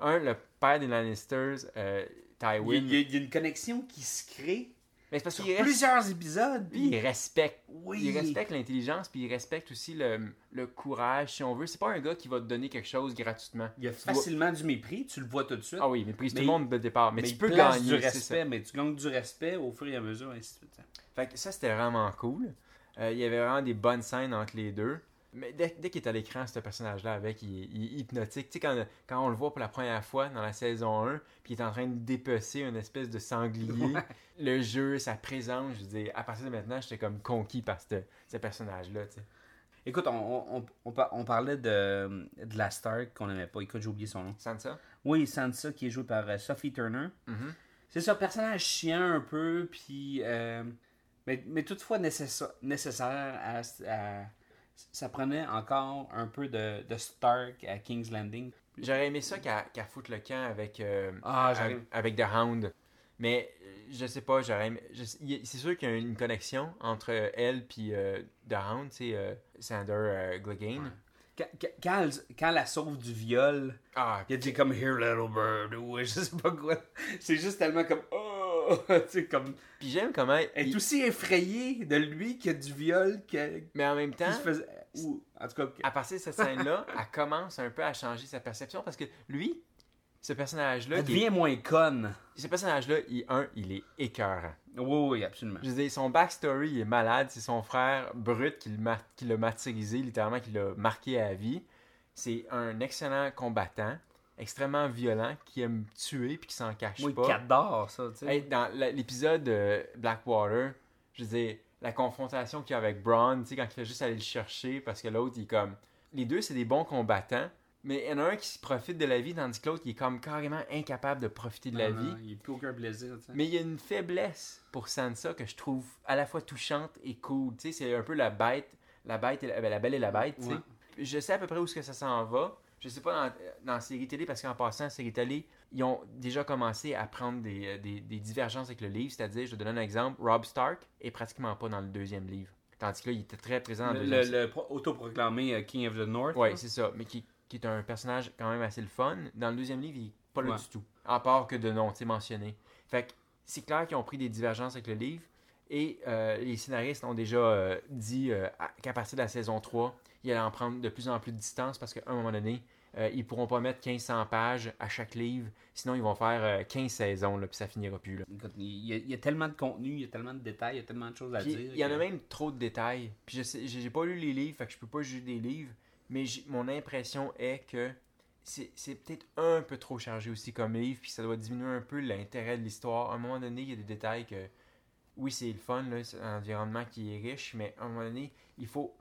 Un, le père des Lannisters, euh, Tywin. il y a- il y a une connexion qui se crée Mais c'est parce qu'il reste- plusieurs épisodes. Puis il respecte. Oui. Il respecte l'intelligence, puis il respecte aussi le, le courage, si on veut. C'est pas un gars qui va te donner quelque chose gratuitement. Il y a facilement du mépris, tu le vois tout de suite. Ah oui, il méprise Mais tout le monde de départ. Mais, mais tu il peux gagner. du ça. respect, mais tu gagnes du respect au fur et à mesure, ainsi de suite. Fait que ça, c'était vraiment cool. Euh, il y avait vraiment des bonnes scènes entre les deux. Mais dès, dès qu'il est à l'écran, ce personnage-là, avec, il, est- il est hypnotique. Tu sais, quand, quand on le voit pour la première fois dans la saison 1, puis il est en train de dépecer une espèce de sanglier, le jeu, sa présence, je dire, à partir de maintenant, j'étais comme conquis par ce, ce personnage-là, tu sais. Écoute, on, on, on, par- on parlait de, de la Stark qu'on n'aimait pas. Écoute, j'ai oublié son nom. Sansa? Oui, Sansa, qui est jouée par euh, Sophie Turner. Mhm. C'est ça, personnage chiant un peu, puis. euh, mais, mais toutefois nécessa- nécessaire à, à ça prenait encore un peu de, de Stark à King's Landing. J'aurais aimé ça qu'elle qu'elle foute le camp avec, euh, Ah, avec, The Hound. Mais euh, je sais pas, j'aurais aimé- C'est sûr qu'il y a une connexion entre elle puis euh, The Hound, c'est euh, Sander euh, Clegane. Quand, quand- quand elle, quand la sauve du viol, Ah, il a dit comme Here Little Bird ou je sais pas quoi. C'est juste tellement comme Oh! tu sais, comme. puis j'aime comment. Elle est il- aussi effrayée de lui qu'il y a du viol que- Mais en même temps, qu'il se faisait. Ou, en tout cas, que- à partir de cette scène-là, elle commence un peu à changer sa perception parce que lui, ce personnage-là, elle qui est- devient moins conne. ce personnage-là, il, un, il est écœurant. Oui, oui, absolument. Je veux dire, son backstory il est malade. C'est son frère brut qui le mar- qui l'a martyrisé, littéralement, qui l'a marqué à vie. C'est un excellent combattant, extrêmement violent, qui aime tuer puis qui s'en cache Moi, pas. il adore ça, tu sais. Hey, dans l'épisode euh, Blackwater, je veux dire, la confrontation qu'il y a avec Braun, tu sais, quand il fait juste aller le chercher parce que l'autre, il est comme. Les deux, c'est des bons combattants, mais il y en a un qui profite de la vie, tandis que l'autre, il est comme carrément incapable de profiter de la Non, vie. non, Il n'y a plus aucun plaisir, tu sais. Mais il y a une faiblesse pour Sansa que je trouve à la fois touchante et cool. Tu sais, c'est un peu la bête, la bête et la, ben, la belle et la bête, tu sais. Ouais. Je sais à peu près où est-ce que ça s'en va. Je sais pas dans, dans la série télé, parce qu'en passant, la série télé, ils ont déjà commencé à prendre des, euh, des, des divergences avec le livre. C'est-à-dire, je te donne un exemple, Rob Stark est pratiquement pas dans le deuxième livre. Tandis que là, il était très présent dans le deuxième le- le pro- autoproclamé euh, King of the North. Là. c'est ça. Mais qui, qui est un personnage quand même assez le fun. Dans le deuxième livre, il est pas là Ouais. du tout. À part que de nom, tu mentionné. Fait que c'est clair qu'ils ont pris des divergences avec le livre. Et euh, les scénaristes ont déjà euh, dit euh, qu'à partir de la saison 3, ils allaient en prendre de plus en plus de distance parce qu'à un moment donné, euh, ils pourront pas mettre 1500 pages à chaque livre. Sinon, ils vont faire euh, 15 saisons, là, puis ça finira plus. Là. Il y, a, il y a tellement de contenu, il y a tellement de détails, il y a tellement de choses à Puis, dire. il y en a même trop de détails. Puis je sais, j'ai pas lu les livres, fait que je peux pas juger des livres. Mais mon impression est que c'est c'est peut-être un peu trop chargé aussi comme livre, puis ça doit diminuer un peu l'intérêt de l'histoire. À un moment donné, il y a des détails que, oui, c'est le fun, là, c'est un environnement qui est riche, mais à un moment donné, il faut,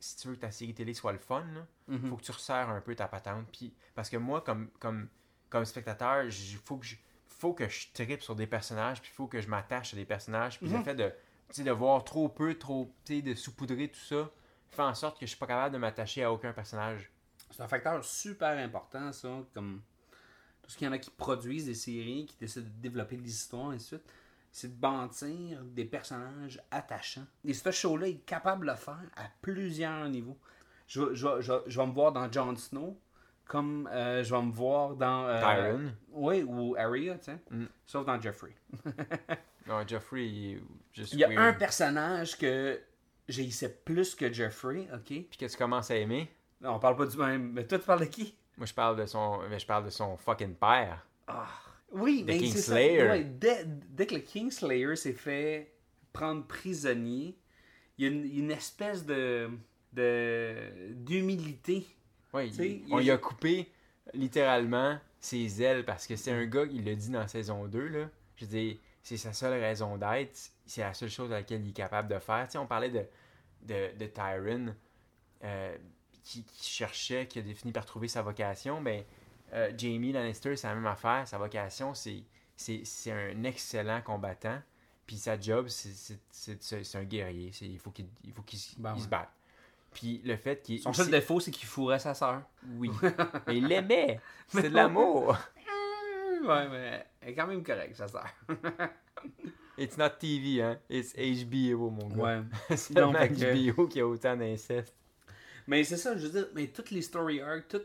si tu veux que ta série télé soit le fun, là, Mhm. faut que tu resserres un peu ta patente. Puis, parce que moi, comme, comme, comme spectateur, il faut que je faut que je tripe sur des personnages, puis il faut que je m'attache à des personnages. Puis le fait de, de voir trop peu, trop, de saupoudrer tout ça, fait en sorte que je suis pas capable de m'attacher à aucun personnage. C'est un facteur super important, ça. Comme tout ce qu'il y en a qui produisent des séries, qui décident de développer des histoires, et ainsi de suite. C'est de bâtir des personnages attachants. Et ce show-là est capable de le faire à plusieurs niveaux. Je, vais- je, vais- je, vais- je vais me voir dans Jon Snow, comme euh, je vais me voir dans. euh, Tyron. Oui, ou Arya, tu sais. Mm. Sauf dans Jeffrey. Non, Geoffrey, il Il y a weird. un personnage que j'haïssais plus que Jeffrey, ok? Puis que tu commences à aimer. Non, on parle pas du même. Mais toi, tu parles de qui? Moi, je parle de son, mais je parle de son fucking père. Oui, mais c'est ça. Kingslayer. Ouais, dès, dès que le Kingslayer s'est fait prendre prisonnier, il y a une, une espèce de de- d'humilité. Ouais, sais, il- on lui a coupé littéralement ses ailes parce que c'est un gars, il l'a dit dans saison 2, là. Je dire, c'est sa seule raison d'être. C'est la seule chose à laquelle il est capable de faire. Tu sais, on parlait de, de, de Tyron euh, qui, qui cherchait, qui a fini par trouver sa vocation. Ben, euh, Jamie Lannister, c'est la même affaire. Sa vocation, c'est, c'est, c'est un excellent combattant. Puis sa job, c'est, c'est, c'est, c'est- c'est un guerrier. C'est, il faut qu'il, il faut qu'il s- Ben il se batte. Puis le fait qu'il Son seul défaut, c'est qu'il fourrait sa sœur. oui. Mais il l'aimait. C'était de l'amour. Ouais, mais elle est quand même correcte, sa sœur. It's not TV, hein. It's HBO, mon gars. Ouais. C'est Non, que- HBO qui a autant d'inceste. Mais c'est ça, je veux dire, mais toutes les story arcs, tout,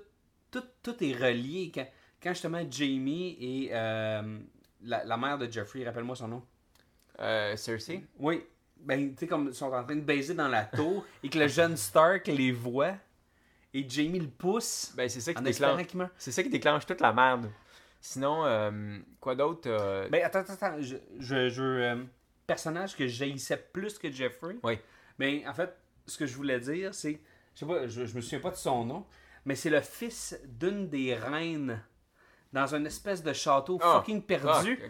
tout, tout est relié. Quand, quand justement Jamie et euh, la, la mère de Jeffrey, rappelle-moi son nom. Euh, Cersei? Oui, ben, tu sais, comme ils sont en train de baiser dans la tour et que le jeune Stark les voit et Jamie le pousse Ben, c'est ça qui déclenche. C'est ça qui déclenche toute la merde. Sinon, euh, quoi d'autre? euh, Ben, attends, attends, attends. Je, je, je euh, personnage que j'haïssais plus que Jeffrey. Oui. Ben, en fait, ce que je voulais dire, c'est. Je sais pas, je, je me souviens pas de son nom, mais c'est le fils d'une des reines dans une espèce de château Ah, fucking perdu. ah.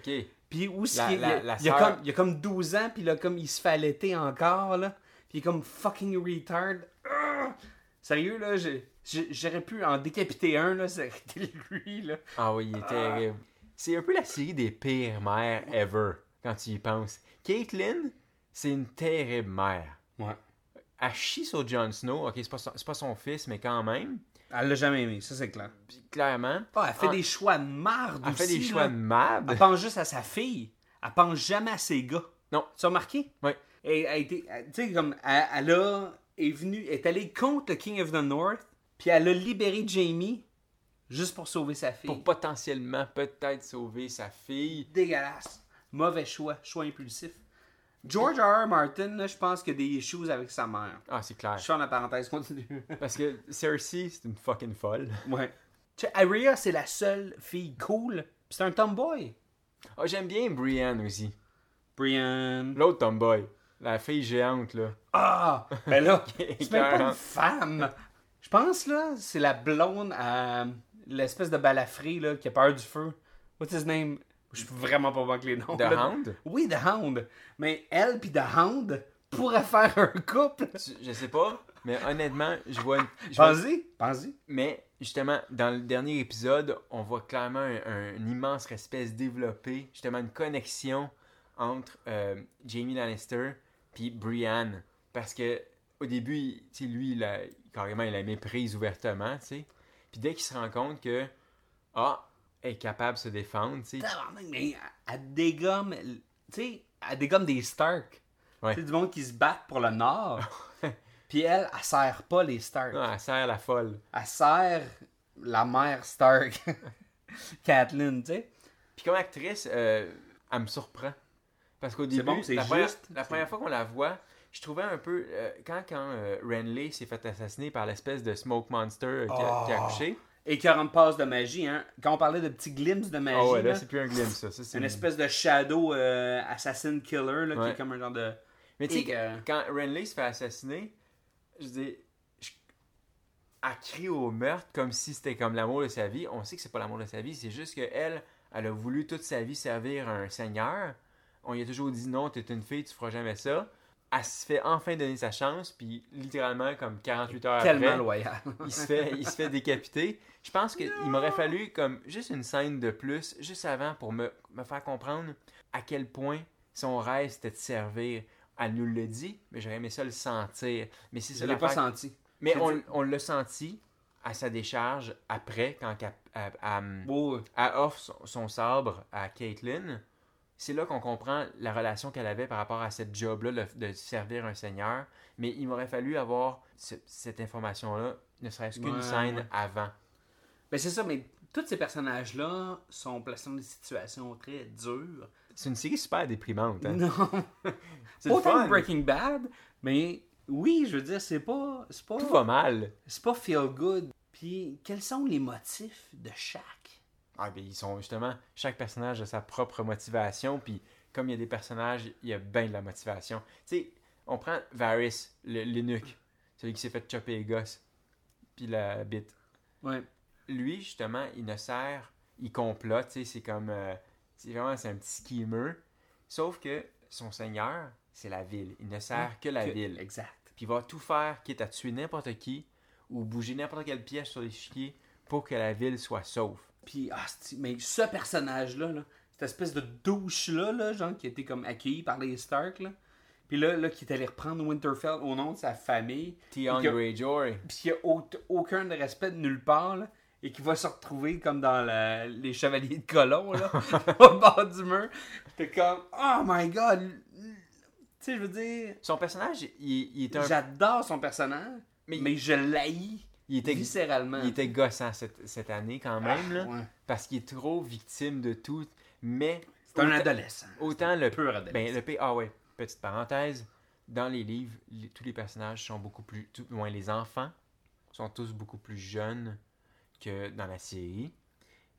Puis où La- il, la- a- la il a sœur- comme, il a comme 12 ans, puis là, comme il se fait allaiter encore, là. Puis il est comme fucking retard. Ah! Sérieux, là, j'aurais pu en décapiter un, là, été lui, là. Ah oui, il est terrible. C'est un peu la série des pires mères ever, quand tu y penses. Caitlyn, c'est une terrible mère. Ouais. elle chie sur Jon Snow. Ok, c'est pas, son- pas son fils, mais quand même. Elle l'a jamais aimé, ça c'est clair. Puis clairement, Ah, elle fait des choix de marde elle fait des choix de merde. Elle pense juste à sa fille. Elle pense jamais à ses gars. Non. Tu as remarqué? Oui. Et elle a été, elle- tu sais, comme, elle, elle a, est venue, est allée contre le King of the North, puis elle a libéré Jamie juste pour sauver sa fille. Pour potentiellement peut-être sauver sa fille. Dégueulasse. Mauvais choix. Choix impulsif. George R. R. Martin, là, je pense qu'il y a des issues avec sa mère. Ah, c'est clair. Je ferme la parenthèse, continue. Parce que Cersei, c'est une fucking folle. ouais. Tu sais, Arya, c'est la seule fille cool, puis c'est un tomboy. Ah, j'aime bien Brienne aussi. Brian. L'autre tomboy. La fille géante, là. Ah! Ben là, c'est même pas une femme. Je pense, là, c'est la blonde à l'espèce de balafré, là, qui a peur du feu. What's his name? Je suis vraiment pas avec les noms. The là. Hound? Oui, The Hound. Mais elle puis The Hound pourraient faire un couple. Je sais pas, mais honnêtement, je vois une... Pensez, pensez. Mais justement, dans le dernier épisode, on voit clairement un, immense respect se développer, justement une connexion entre euh, Jamie Lannister puis Brienne. Parce que au début, il- lui, il a, carrément, il la méprise ouvertement, tu sais. Puis dès qu'il se rend compte que, ah, est capable de se défendre, tu sais. Tabarnak, Mais elle- dégomme, tu sais, elle dégomme des Stark. Ouais. Du monde qui se battent pour le Nord. Puis elle, elle sert pas les Stark. Ah, elle sert la folle. Elle sert la mère Stark. Kathleen, tu sais. Puis comme actrice, euh, elle me surprend. Parce qu'au début, bon, c'est la, première, juste. la première fois qu'on la voit, je trouvais un peu. euh, quand quand euh, Renly s'est fait assassiner par l'espèce de Smoke Monster qui, a, qui a Oh. Et 40 passes de magie, hein. Quand on parlait de petits glimpses de magie, Ah ouais, là, là, c'est plus un glimpse, ça. ça c'est une espèce de shadow euh, assassin killer, là, qui est comme un genre de. Mais tu sais, euh, quand Renly se fait assassiner, je dis. je- Elle crie au meurtre comme si c'était comme l'amour de sa vie. On sait que c'est pas l'amour de sa vie, c'est juste qu'elle, elle a voulu toute sa vie servir un seigneur. On lui a toujours dit non, t'es une fille, tu feras jamais ça. Elle se fait enfin donner sa chance, puis littéralement, comme 48 heures Tellement après, loyal. il se fait, il se fait décapiter. Je pense qu'il m'aurait fallu comme juste une scène de plus, juste avant, pour me, me faire comprendre à quel point son rêve c'était de servir. Elle nous le dit, mais j'aurais aimé ça le sentir. Mais c'est Je l'ai pas senti. Mais on, on l'a senti à sa décharge après, quand elle, elle- elle- Beau. elle offre son, son sabre à Caitlyn. C'est là qu'on comprend la relation qu'elle avait par rapport à cette job-là de servir un seigneur. Mais il m'aurait fallu avoir ce- cette information-là, ne serait-ce qu'une Ouais, scène ouais. avant. Ben c'est ça, mais tous ces personnages-là sont placés dans des situations très dures. C'est une série super déprimante. hein. Non. C'est Autant Breaking Bad, mais oui, je veux dire, c'est pas. C'est pas. Tout va mal. C'est pas feel good. Puis, quels sont les motifs de chaque? Ah, ben, ils sont justement, chaque personnage a sa propre motivation, puis comme il y a des personnages, il y a bien de la motivation. Tu sais, on prend Varys, le- celui qui s'est fait chopper les gosses, puis la bite. Ouais. Lui, justement, il ne sert, il complote, tu sais, c'est comme, euh, c'est vraiment, c'est un petit schemer. Sauf que son seigneur, c'est la ville. Il ne sert que la Que- ville. Exact. Puis il va tout faire, quitte à tuer n'importe qui, ou bouger n'importe quelle pièce sur l'échiquier, pour que la ville soit sauve. Puis, ah, mais ce personnage-là, là, cette espèce de douche-là, là, genre, qui a été comme accueilli par les Stark, là. Puis là, là, qui est allé reprendre Winterfell au nom de sa famille. Theon Greyjoy. Puis qui a au- aucun respect de nulle part, là. Et qui va se retrouver comme dans la- les Chevaliers de Colomb, là, au bord du mur. T'es comme, oh my god! Tu sais, je veux dire, Son personnage, il, il est un. j'adore son personnage, Mais- mais, je l'haïs Il était, viscéralement. il était gossant cette, cette année quand même, là, Ouais. parce qu'il est trop victime de tout. Mais. C'est un adolescent. Autant le. Pur adolescent. Ben, le P. Ah ouais, petite parenthèse. Dans les livres, les- tous les personnages sont beaucoup plus. Tout moins les enfants sont tous beaucoup plus jeunes que dans la série.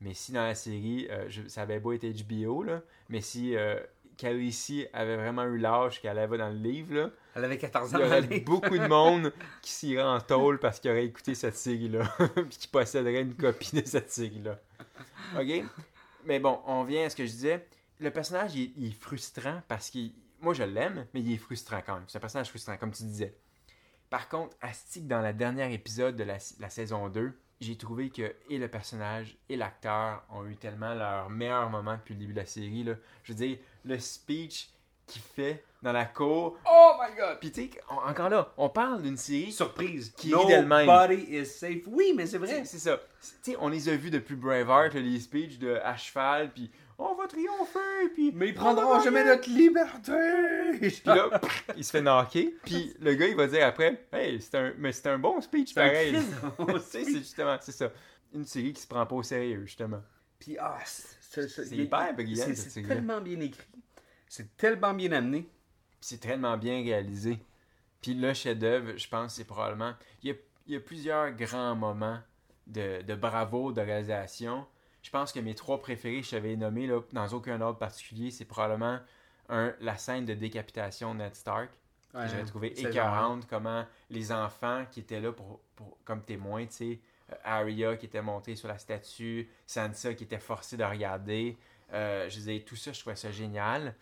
Mais si dans la série, euh, je- ça avait beau être HBO, là, mais si euh, Khaleesi avait vraiment eu l'âge qu'elle avait dans le livre, là, Elle avait 14 il ans. y aurait beaucoup de monde qui s'irait en tôle parce qu'il aurait écouté cette série-là, puis qui posséderait une copie de cette série-là. OK? Mais bon, on vient à ce que je disais. Le personnage, il, est- il est frustrant parce qu'il... Moi, je l'aime, mais il est frustrant quand même. C'est un personnage frustrant, comme tu disais. Par contre, Astic, dans le dernier épisode de la, la saison 2, j'ai trouvé que et le personnage et l'acteur ont eu tellement leur meilleur moment depuis le début de la série. Là. Je veux dire, le speech qu'il fait dans la cour. Oh my god! Puis tu sais, encore là, on parle d'une série Surprise. Qui rit d'elle-même. Nobody is safe. Oui, mais c'est vrai. C'est ça. Tu sais, on les a vus depuis Braveheart, les speeches de à cheval, puis on va triompher, puis Mais ils prendront jamais notre liberté! Puis là, pff, il se fait knocker, puis le gars il va dire après, hey, c'est un, mais c'est un bon speech pareil. C'est justement, c'est ça. Une série qui se prend pas au sérieux, justement. Puis, ah, c'est hyper il- brillant, c'est- tellement bien écrit. C'est tellement bien amené. Puis c'est tellement bien réalisé. Puis le chef-d'œuvre, je pense, c'est probablement. Il y a, il y a plusieurs grands moments de, de bravo de réalisation. Je pense que mes trois préférés, je t'avais nommé là, dans aucun ordre particulier, c'est probablement un, la scène de décapitation de Ned Stark. que Ouais, j'avais trouvé écœurante, comment les enfants qui étaient là pour, pour- comme témoins, tu sais, euh, Arya qui était montée sur la statue, Sansa qui était forcée de regarder, euh, je disais, tout ça, je trouvais ça génial.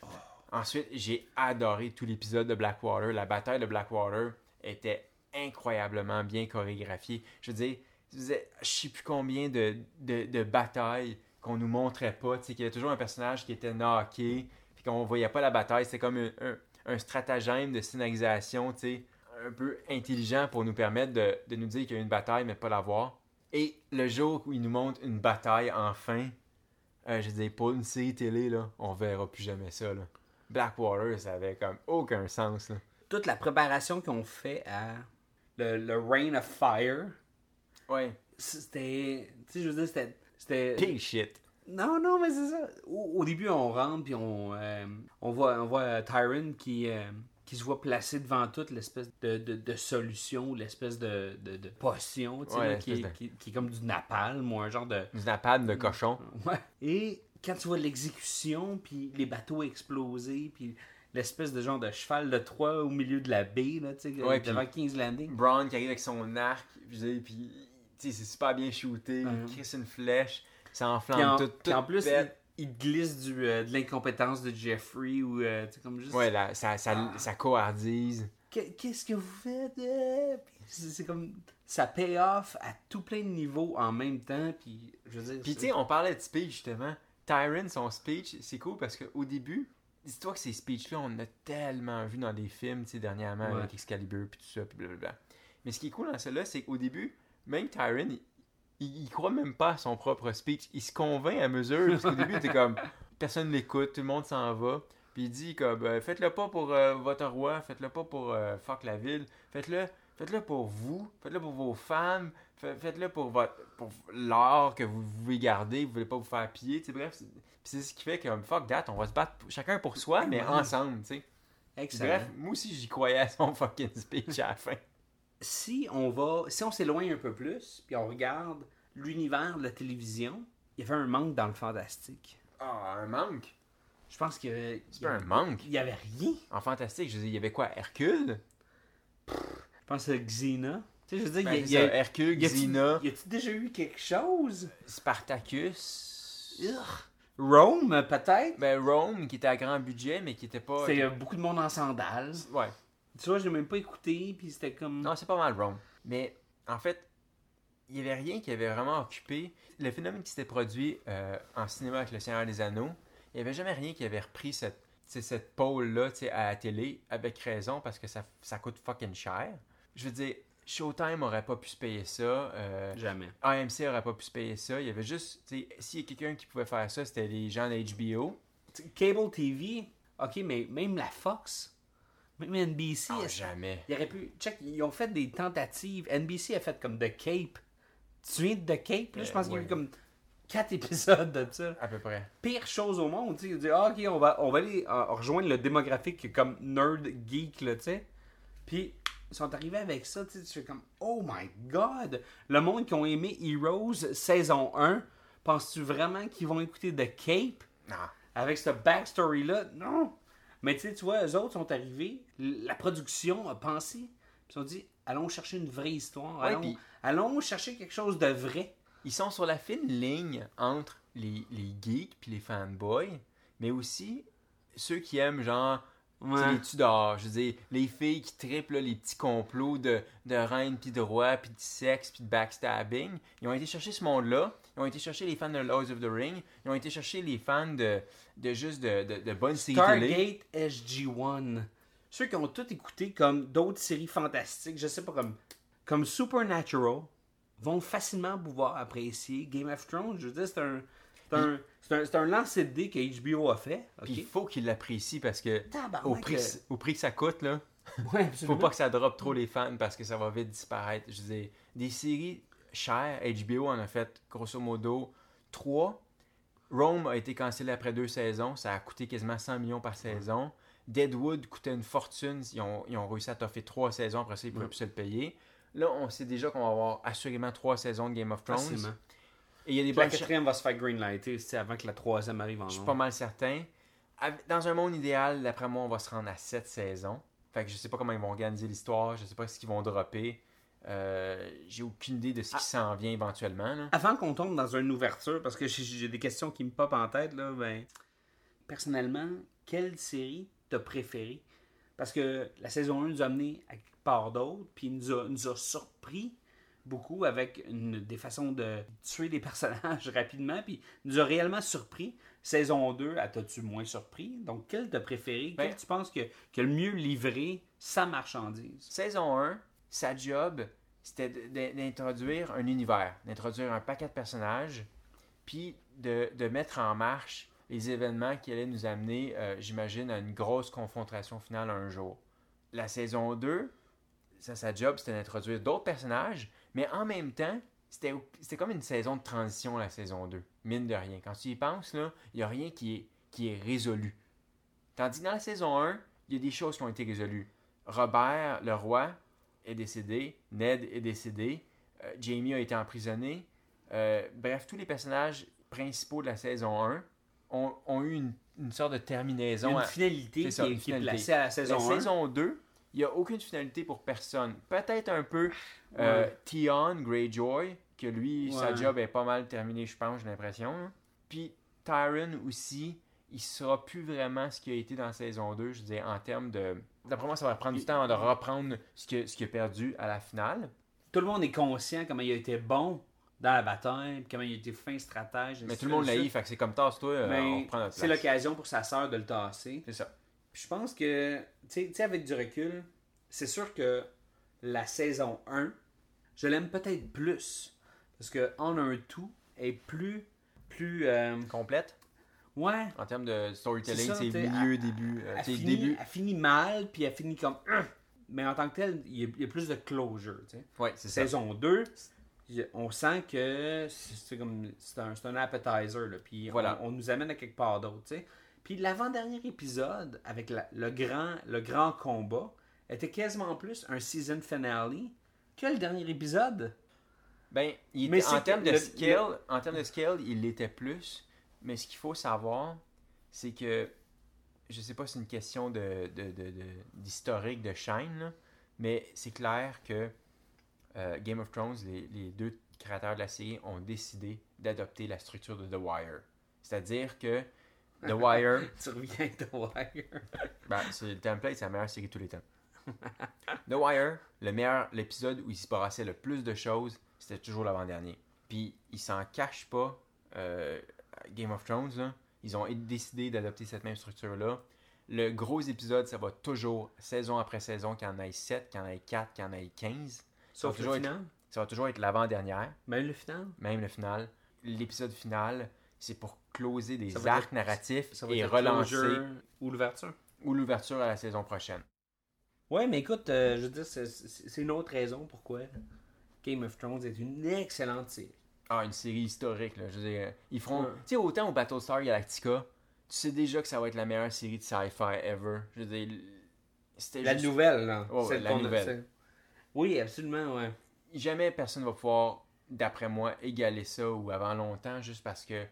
Ensuite, j'ai adoré tout l'épisode de Blackwater. La bataille de Blackwater était incroyablement bien chorégraphiée. Je veux dire, je sais plus combien de, de, batailles qu'on nous montrait pas, tu sais, qu'il y avait toujours un personnage qui était knocké, puis qu'on voyait pas la bataille. C'était comme un, un- stratagème de scénarisation, tu sais, un peu intelligent pour nous permettre de, de nous dire qu'il y a une bataille, mais pas la voir. Et le jour où il nous montre une bataille enfin, euh, je dis pour une série télé, là, on verra plus jamais ça. Blackwater, ça avait comme aucun sens. Toute la préparation qu'on fait à le, le Rain of Fire, Ouais. c'était. Tu sais, je veux dire, c'était. shit. Non, non, mais c'est ça. Au, au début, on rentre, puis on, euh, on voit, on voit euh, Tyron qui, euh, qui se voit placer devant toute l'espèce de, de, de solution, l'espèce de, de, de potion, tu sais, Ouais, là, qui, qui, qui est comme du napalm ou un genre de. Du napalm de cochon. Ouais. Et quand tu vois l'exécution, puis les bateaux exploser, puis l'espèce de genre de cheval de Troie au milieu de la baie, là, tu sais, Ouais, devant King's Landing. Braun qui arrive avec son arc, puis c'est super bien shooté. Il crisse une flèche, ça enflamme en, tout. tout en plus, pète. il, il glisse du, euh, de l'incompétence de Jeffrey ou, euh, comme juste. Ouais, là, ça, ça, ça cohardise. Qu'est- Qu'est-ce que vous faites? euh? C'est comme. Ça paye off à tout plein de niveaux en même temps, puis je veux dire. Puis tu sais, on parlait de speech justement. Tyron, son speech, c'est cool parce qu'au début, dis-toi que ces speeches-là, on a tellement vu dans des films, tu sais, dernièrement Ouais. avec Excalibur, puis tout ça, puis blablabla. Mais ce qui est cool dans celle-là, c'est qu'au début, même Tyron, il, il, il croit même pas à son propre speech. Il se convainc à mesure, parce qu'au début, il était comme, personne l'écoute, tout le monde s'en va. Puis il dit comme, euh, faites-le pas pour euh, votre roi, faites-le pas pour euh, fuck la ville, faites-le faites-le pour vous, faites-le pour vos femmes, fa- faites-le pour votre pour l'art que vous voulez garder, vous voulez pas vous faire piller, tu sais, bref. c'est- ce qui fait que, fuck that, on va se battre chacun pour soi, mais ensemble, tu sais. Bref, moi aussi, j'y croyais à son fucking speech à la fin. Si on va, si on s'éloigne un peu plus, puis on regarde l'univers de la télévision, il y avait un manque dans le fantastique. Ah, un manque? Je pense que C'est pas un manque. il y avait rien. En fantastique, je veux dire, il y avait quoi, Hercule? Je pense à Xena. Tu sais, je veux dire, Ben, il y a, c'est il y a- ça, Hercule, y a-tu- Xena, y a-tu déjà eu quelque chose? Spartacus... Rome, peut-être? Ben, Rome, qui était à grand budget, mais qui était pas... C'était euh, beaucoup de monde en sandales. Ouais. Tu vois, je l'ai même pas écouté, puis c'était comme... Non, c'est pas mal Rome. Mais, en fait, il y avait rien qui avait vraiment occupé... Le phénomène qui s'était produit euh, en cinéma avec Le Seigneur des Anneaux, il y avait jamais rien qui avait repris cette, cette pôle-là tu sais, à la télé, avec raison, parce que ça, ça coûte fucking cher. Je veux dire, Showtime aurait pas pu se payer ça. euh, Jamais. AMC aurait pas pu se payer ça. Il y avait juste, tu sais, s'il y a quelqu'un qui pouvait faire ça, c'était les gens de HBO. Tu sais, Cable TV, ok, mais même la Fox, même NBC, Ah, jamais. il aurait pu... Check, ils ont fait des tentatives. NBC a fait comme The Cape. Tu te souviens de The Cape? Là, je Euh, pense qu'il y a eu comme quatre épisodes de ça. À peu près. pire chose au monde, tu sais, ils disent, ah, ok, on va, on va aller euh, rejoindre le démographique comme nerd geek, là, tu sais. Puis, ils sont arrivés avec ça, tu sais, tu fais comme, oh my god, le monde qui ont aimé Heroes saison 1, penses-tu vraiment qu'ils vont écouter The Cape? Non. avec ce backstory-là? Non! Mais tu sais, tu vois, eux autres sont arrivés, la production a pensé, puis ils ont dit, allons chercher une vraie histoire, Ouais, allons, allons chercher quelque chose de vrai. Ils sont sur la fine ligne entre les, les geeks puis les fanboys, mais aussi ceux qui aiment genre Ouais. les Tudors, je veux dire, les filles qui triplent là, les petits complots de, de reines puis de rois puis de sexe puis de backstabbing. Ils ont été chercher ce monde-là, Ils ont été chercher les fans de Lords of the Ring. Ils ont été chercher les fans de, de juste de, de, de bonnes séries. Stargate SG-1. Ceux qui ont tout écouté comme d'autres séries fantastiques, je sais pas, comme, comme Supernatural, vont facilement pouvoir apprécier Game of Thrones. Je veux dire, c'est un, c'est un, c'est un, un lancer de dés que HBO a fait. ok? Puis il faut qu'ils l'apprécient parce que Tabarnak, au prix, euh, au prix que ça coûte, là, Ouais, faut pas que ça drop trop les fans parce que ça va vite disparaître. Je veux dire, des séries chères, HBO en a fait grosso modo 3. Rome a été cancellé après deux saisons. Ça a coûté quasiment 100 millions par saison. Deadwood coûtait une fortune. Ils ont, ils ont réussi à toffer trois saisons. Après ça, ils ne pouvaient plus se le payer. Là, on sait déjà qu'on va avoir assurément trois saisons de Game of Thrones. Facilement. Et il y a des La quatrième va se faire greenlighter avant que la troisième arrive en Je suis pas mal certain. Dans un monde idéal, d'après moi, on va se rendre à 7 saisons. Fait que je sais pas comment ils vont organiser l'histoire, je sais pas ce qu'ils vont dropper. Euh, J'ai aucune idée de ce qui s'en vient éventuellement. là. Avant qu'on tombe dans une ouverture, parce que j'ai- des questions qui me popent en tête, là, ben, personnellement, quelle série t'as préférée? Parce que la saison 1 nous a amené à part d'autre, puis nous a, nous a surpris beaucoup avec une- des façons de tuer les personnages rapidement, puis nous a réellement surpris. Saison 2, elle t'as-tu moins surpris? Donc, quelle t'as préféré? Ben- Quelle tu penses que, que le mieux livré sa marchandise? Saison 1, sa job, c'était d'introduire un univers, d'introduire un paquet de personnages, puis de, mettre en marche les événements qui allaient nous amener, euh, j'imagine, à une grosse confrontation finale un jour. La saison 2, ça, sa job, c'était d'introduire d'autres personnages, mais en même temps, c'était comme une saison de transition, la saison 2, mine de rien. Quand tu y penses, il n'y a rien qui est, qui est résolu. Tandis que dans la saison 1, il y a des choses qui ont été résolues. Robert, le roi, est décédé. Ned est décédé. euh, Jamie a été emprisonné. euh, bref, tous les personnages principaux de la saison 1 ont, ont eu une, une sorte de terminaison. une à- finalité qui, ça, une qui est finalité. placée à la saison la 1. saison 2, il n'y a aucune finalité pour personne. Peut-être un peu euh, Ouais. Theon Greyjoy, que lui, sa Ouais. job est pas mal terminée, je pense, j'ai l'impression. Puis Tyron aussi, il sera plus vraiment ce qu'il a été dans la saison 2, je veux dire, en termes de... D'après moi, ça va prendre du temps de reprendre ce qu'il ce a perdu à la finale. tout le monde est conscient comment il a été bon dans la bataille, comment il a été fin stratège. Mais tout le monde l'a eu, fait que c'est comme tasse-toi, euh, Mais on reprend notre c'est l'occasion pour sa sœur de le tasser. C'est ça. Puis je pense que, tu sais, avec du recul, c'est sûr que la saison 1, je l'aime peut-être plus. Parce que en un tout, est plus. plus euh, Complète, ouais. en termes de storytelling, c'est milieu, elle- début. euh, Elle finit, début. elle finit mal, puis elle finit comme. Hum! Mais en tant que tel, il y a, il y a plus de closure. tu sais. Ouais, c'est ça. Saison 2, y- on sent que c'est c'est comme c'est un, un appetizer là, puis Voilà. on, on nous amène à quelque part d'autre, tu sais. Puis l'avant-dernier épisode avec la- le grand le grand combat était quasiment plus un season finale que le dernier épisode. Ben, il Mais était- en c'est termes de le- en termes de scale, il l'était plus. Mais ce qu'il faut savoir, c'est que je sais pas si c'est une question de, de- de- de- d'historique de chaîne, là, mais c'est clair que euh, Game of Thrones, les, les deux créateurs de la série ont décidé d'adopter la structure de The Wire. C'est-à-dire que The Wire, tu reviens de Wire. ben, c'est le template, c'est la meilleure série de tous les temps. The Wire, le meilleur, l'épisode où il se brassait le plus de choses, c'était toujours l'avant-dernier. Puis ils s'en cachent pas. euh, Game of Thrones, là, ils ont décidé d'adopter cette même structure-là. Le gros épisode, ça va toujours, saison après saison, qu'il y en ait 7, qu'il y en ait 4, qu'il y en ait 15. Sauf toujours le être- final? Ça va toujours être l'avant-dernière, Même le final? même le final. L'épisode final, c'est pour closer des Ça arcs être- narratifs Ça et être relancer ou l'ouverture. ou l'ouverture à la saison prochaine. Ouais, mais écoute, euh, je veux dire, c'est une autre raison pourquoi Game of Thrones est une excellente série. Ah, une série historique, là. Je veux dire, ils feront. Ouais. Tu sais, autant au Battlestar Galactica, tu sais déjà que ça va être la meilleure série de sci-fi ever. Je veux dire, c'était La juste- nouvelle, là. Ouais, ouais, la nouvelle. Oui, absolument, ouais. Jamais personne va pouvoir, d'après moi, égaler ça ou avant longtemps, juste parce que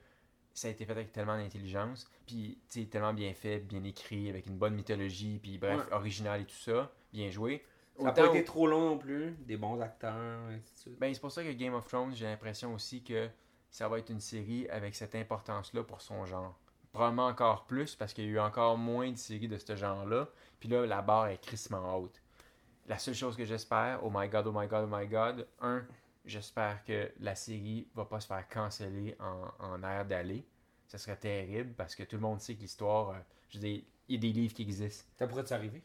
ça a été fait avec tellement d'intelligence, puis tu sais, tellement bien fait, bien écrit, avec une bonne mythologie, puis bref, Ouais. original et tout ça, bien joué. Ça n'a pas été trop long non plus. Des bons acteurs, et ainsi de suite. Ben, c'est pour ça que Game of Thrones, j'ai l'impression aussi que ça va être une série avec cette importance-là pour son genre. Probablement encore plus parce qu'il y a eu encore moins de séries de ce genre-là. Puis là, la barre est crissement haute. La seule chose que j'espère, oh my god, oh my god, oh my god, un, J'espère que la série va pas se faire canceller en, en air d'aller. Ça serait terrible parce que tout le monde sait que l'histoire. euh, je veux dire, il y a des livres qui existent. Ça pourrait arriver?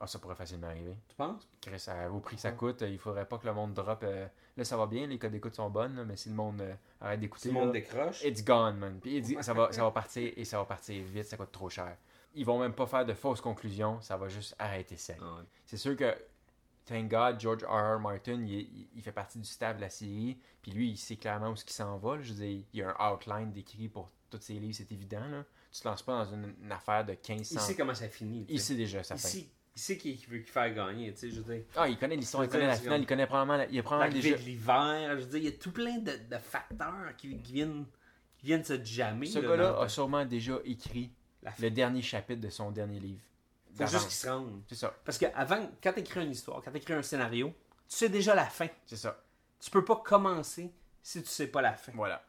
Ah, ça pourrait facilement arriver. Tu penses? Chris, au prix que ça coûte, il faudrait pas que le monde drop. euh, Là, ça va bien, les codes d'écoute sont bonnes, là, mais si le monde euh, arrête Si d'écouter. le monde là, décroche. It's gone, man. Puis it's- ça, va, ça va partir et ça va partir vite, ça coûte trop cher. Ils vont même pas faire de fausses conclusions, ça va juste arrêter sec. Ah ouais. C'est sûr que, thank God, George R. R. Martin, il, il- il fait partie du staff de la série, puis lui, il sait clairement où ce qu'il s'en va. là. Je veux dire, il y a un outline décrit pour tous ses livres, c'est évident. Là. Tu te lances pas dans une, une affaire de 1500. Il sait comment ça finit. tu Il sait déjà sa Il fin. sait, il sait qu'il veut qu'il faire gagner, tu sais, je veux dire. Ah, il connaît l'histoire, il connaît la finale, il connaît probablement, la- il a probablement déjà... de l'hiver, je veux dire, il y a tout plein de, de facteurs qui, qui viennent, qui viennent se jammer. Ce là, gars-là dans- a sûrement déjà écrit le dernier chapitre de son dernier livre. Faut juste qu'il se rende. C'est ça, Parce que avant, quand tu écris une histoire, quand tu écris un scénario, tu sais déjà la fin. c'est ça. Tu peux pas commencer si tu sais pas la fin. Voilà.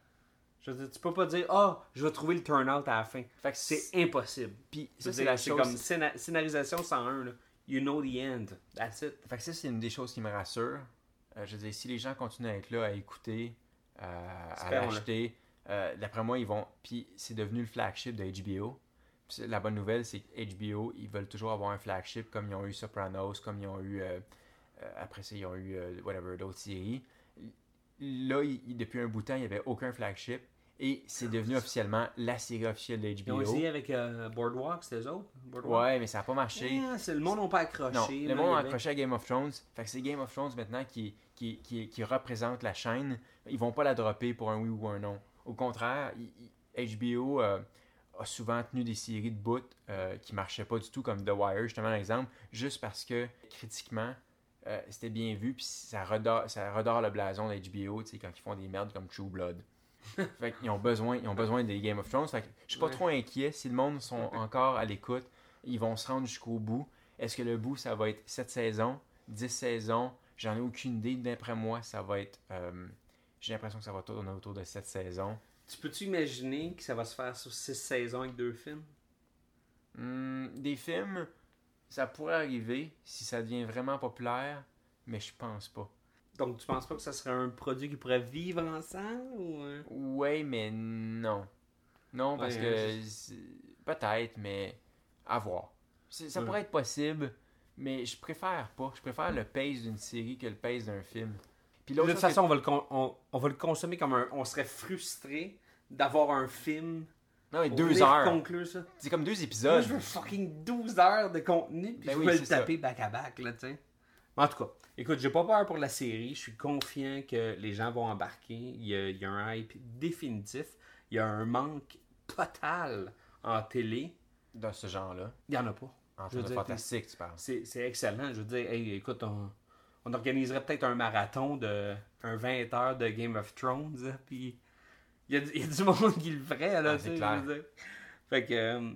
Je veux dire, tu peux pas dire ah, je vais trouver le turn-out à la fin. Fait que C'est impossible. Puis ça, c'est la chose... comme scéna- scénarisation 101 là. You know the end. That's it. Fait que ça, c'est une des choses qui me rassure. Euh, je veux dire, si les gens continuent à être là, à écouter, euh, à l'acheter, euh, d'après moi, ils vont. Puis c'est devenu le flagship de HBO. Puis la bonne nouvelle, c'est que HBO, ils veulent toujours avoir un flagship comme ils ont eu Sopranos, comme ils ont eu. après ça, ils ont eu whatever, d'autres séries. Là, il- depuis un bout de temps, il n'y avait aucun flagship. Et c'est devenu officiellement la série officielle de Ils ont HBO. essayé avec euh, Boardwalk, c'était eux autres Boardwalk? Ouais, mais ça n'a pas marché. Ah, c'est le monde n'a pas accroché. Non, le monde a accroché à Game of Thrones. Fait que c'est Game of Thrones maintenant qui, qui, qui, qui représente la chaîne. Ils vont pas la dropper pour un oui ou un non. Au contraire, HBO euh, a souvent tenu des séries de bouts euh, qui marchaient pas du tout, comme The Wire, justement, un exemple, juste parce que critiquement, euh, c'était bien vu, puis ça redore, ça redore le blason HBO, sais, quand ils font des merdes comme True Blood. fait qu'ils ont besoin, ils ont besoin des Game of Thrones. Fait que je suis pas Ouais. trop inquiet. Si le monde sont encore à l'écoute, ils vont se rendre jusqu'au bout. Est-ce que le bout, ça va être 7 saisons, 10 saisons? J'en ai aucune idée. D'après moi, ça va être. euh, J'ai l'impression que ça va tourner autour de 7 saisons. Tu peux-tu imaginer que ça va se faire sur 6 saisons avec deux films? Hmm, des films, ça pourrait arriver si ça devient vraiment populaire, mais je pense pas. Donc, tu penses pas que ça serait un produit qui pourrait vivre ensemble ou. euh? Ouais, mais non. Non, parce Ouais, que peut-être, mais à voir. Ça Ouais. pourrait être possible, mais je préfère pas. Je préfère le pace d'une série que le pace d'un film. Puis De toute façon, on va, le con- on, on va le consommer comme un. On serait frustré d'avoir un film. non, mais deux heures. conclure ça. C'est comme deux Moi, épisodes. je veux fucking 12 heures de contenu, puis Ben je oui, veux le taper back à back, là, tu sais. En tout cas, écoute, j'ai pas peur pour la série. Je suis confiant que les gens vont embarquer. Il y a, il y a un hype définitif. Il y a un manque total en télé. Dans ce genre-là. Il y en a pas. En de dire, fantastique, tu parles. C'est excellent. Je veux dire, hey, écoute, on, on organiserait peut-être un marathon de un 20 heures de Game of Thrones, hein, puis il y, a du- il y a du monde qui le ferait, là, Ah, tu c'est sais. Fait que, euh,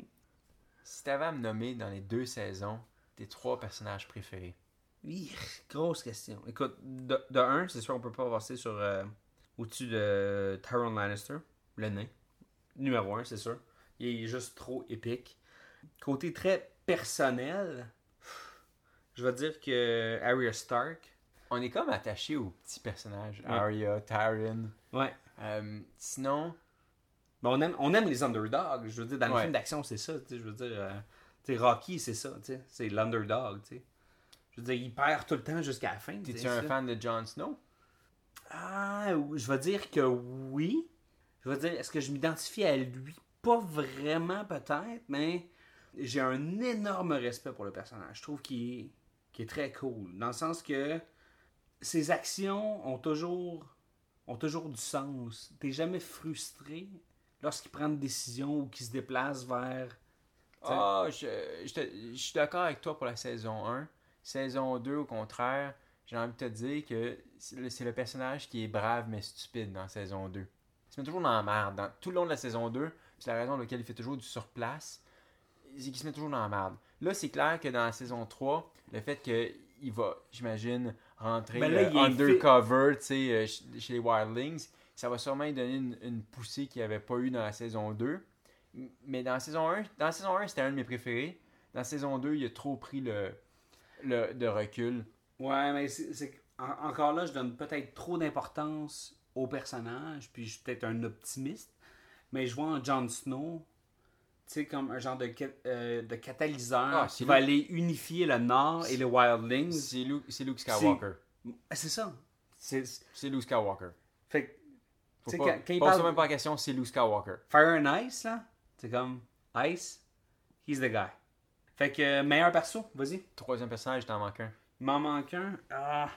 Si t'avais à me nommer dans les deux saisons tes trois personnages préférés, oui, grosse question. Écoute, de, de un, c'est sûr, on peut pas passer sur euh, au-dessus de Tyrion Lannister, le nain. Numéro un, c'est sûr. Il est juste trop épique. Côté très personnel, je vais dire que Arya Stark. on est comme attaché aux petits personnages. Ouais. Arya, Tyrion. Ouais. Euh, sinon, Mais on aime, on aime les underdogs. Je veux dire, dans les Ouais. films d'action, c'est ça. Je veux dire, euh, Rocky, c'est ça. C'est l'underdog. tu sais. Je veux dire, il perd tout le temps jusqu'à la fin. tu t'es-tu un ça. fan de Jon Snow? Ah, je vais dire que oui. Je vais dire, est-ce que je m'identifie à lui? Pas vraiment, peut-être, mais j'ai un énorme respect pour le personnage. Je trouve qu'il est, est très cool. Dans le sens que ses actions ont toujours, ont toujours du sens. T'es jamais frustré lorsqu'il prend une décision ou qu'il se déplace vers. Ah, je, je je suis d'accord avec toi pour la saison 1. Saison 2, au contraire, j'ai envie de te dire que c'est le, personnage qui est brave mais stupide dans saison 2. Il se met toujours dans la merde. Dans, tout le long de la saison 2, c'est la raison pour laquelle il fait toujours du surplace. C'est qu'il se met toujours dans la merde. Là, c'est clair que dans la saison 3, le fait qu'il va, j'imagine, rentrer Ben là, euh, undercover tu sais, euh, ch- chez les Wildlings, ça va sûrement lui donner une, une poussée qu'il n'y avait pas eu dans la saison 2. M- Mais dans la saison 1, dans la saison 1, c'était un de mes préférés. Dans la saison 2, il a trop pris le, le de recul. Ouais, mais c'est. c'est- en- encore là, je donne peut-être trop d'importance au personnage, puis je suis peut-être un optimiste, mais je vois en Jon Snow, tu sais, comme un genre de, euh, de catalyseur Ah, qui va aller unifier le Nord et les Wildlings. C'est Luke, c'est Luke Skywalker. Ah, C'est ça. C'est, Luke Skywalker. fait que, Faut pas, quand, quand il parle même pas la question, c'est Luke Skywalker. Fire and Ice, là, c'est comme Ice, he's the guy. Fait que, euh, meilleur perso, vas-y. Troisième personnage, t'en manques un. M'en manque un. Ah.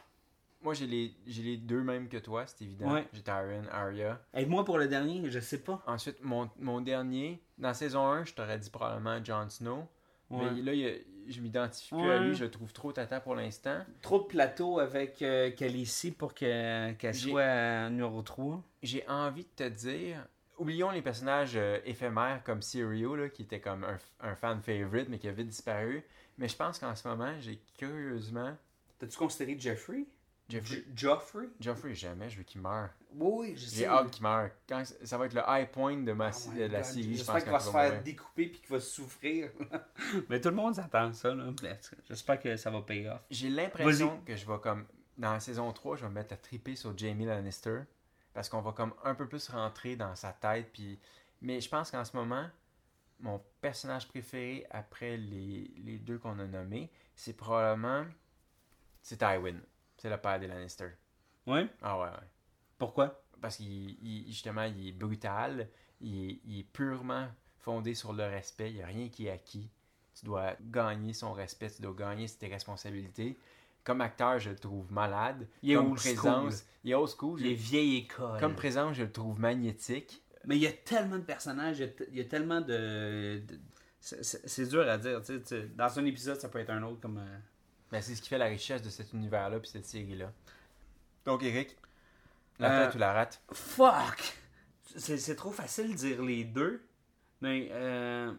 Moi, j'ai les, j'ai les deux mêmes que toi, c'est évident. Ouais. J'ai Tyrion, Arya. Aide-moi pour le dernier, je sais pas. Ensuite, mon, mon dernier, dans saison 1, je t'aurais dit probablement Jon Snow. Ouais. Mais là, il a- je m'identifie plus à lui, je le trouve trop tata pour l'instant. Trop de plateaux avec euh, Khaleesi pour que- qu'elle soit euh, numéro 3. J'ai envie de te dire, oublions les personnages euh, éphémères comme Sirio, là, qui était comme un, un fan favorite, mais qui a vite disparu. Mais je pense qu'en ce moment, j'ai curieusement. T'as-tu considéré Jeffrey? Jeffrey. Joffrey? Geoffrey, jamais, je veux qu'il meure. Oui, oui, je sais. J'ai hâte qu'il meure. Quand, ça va être le high point de, ma, Oh de la God, série, je J'espère qu'il va se faire mourir. découper puis qu'il va souffrir. Mais tout le monde s'attend à ça. Là. J'espère que ça va payer off. J'ai l'impression que je vais comme. Dans la saison 3, je vais me mettre à triper sur Jamie Lannister. Parce qu'on va comme un peu plus rentrer dans sa tête. Puis... Mais je pense qu'en ce moment, mon personnage préféré après les, les deux qu'on a nommés, c'est probablement. C'est Tywin. C'est le père des Lannister. Oui Ah ouais, ouais. Pourquoi? Parce qu'il il- justement, il est brutal. Il est, il est purement fondé sur le respect. Il n'y a rien qui est acquis. Tu dois gagner son respect, tu dois gagner tes responsabilités. Comme acteur, je le trouve malade. Il est comme old school. présence, il est old school. Il est vieille école. Comme présence, je le trouve magnétique. Mais il y a tellement de personnages, il y a, tellement de. de- c'est- dur à dire. tu sais, tu sais, dans un épisode, ça peut être un autre comme. euh, Mais c'est ce qui fait la richesse de cet univers-là puis cette série-là. Donc, Eric, la Euh, tête ou la rate? Fuck! C'est c'est trop facile de dire les deux, mais euh,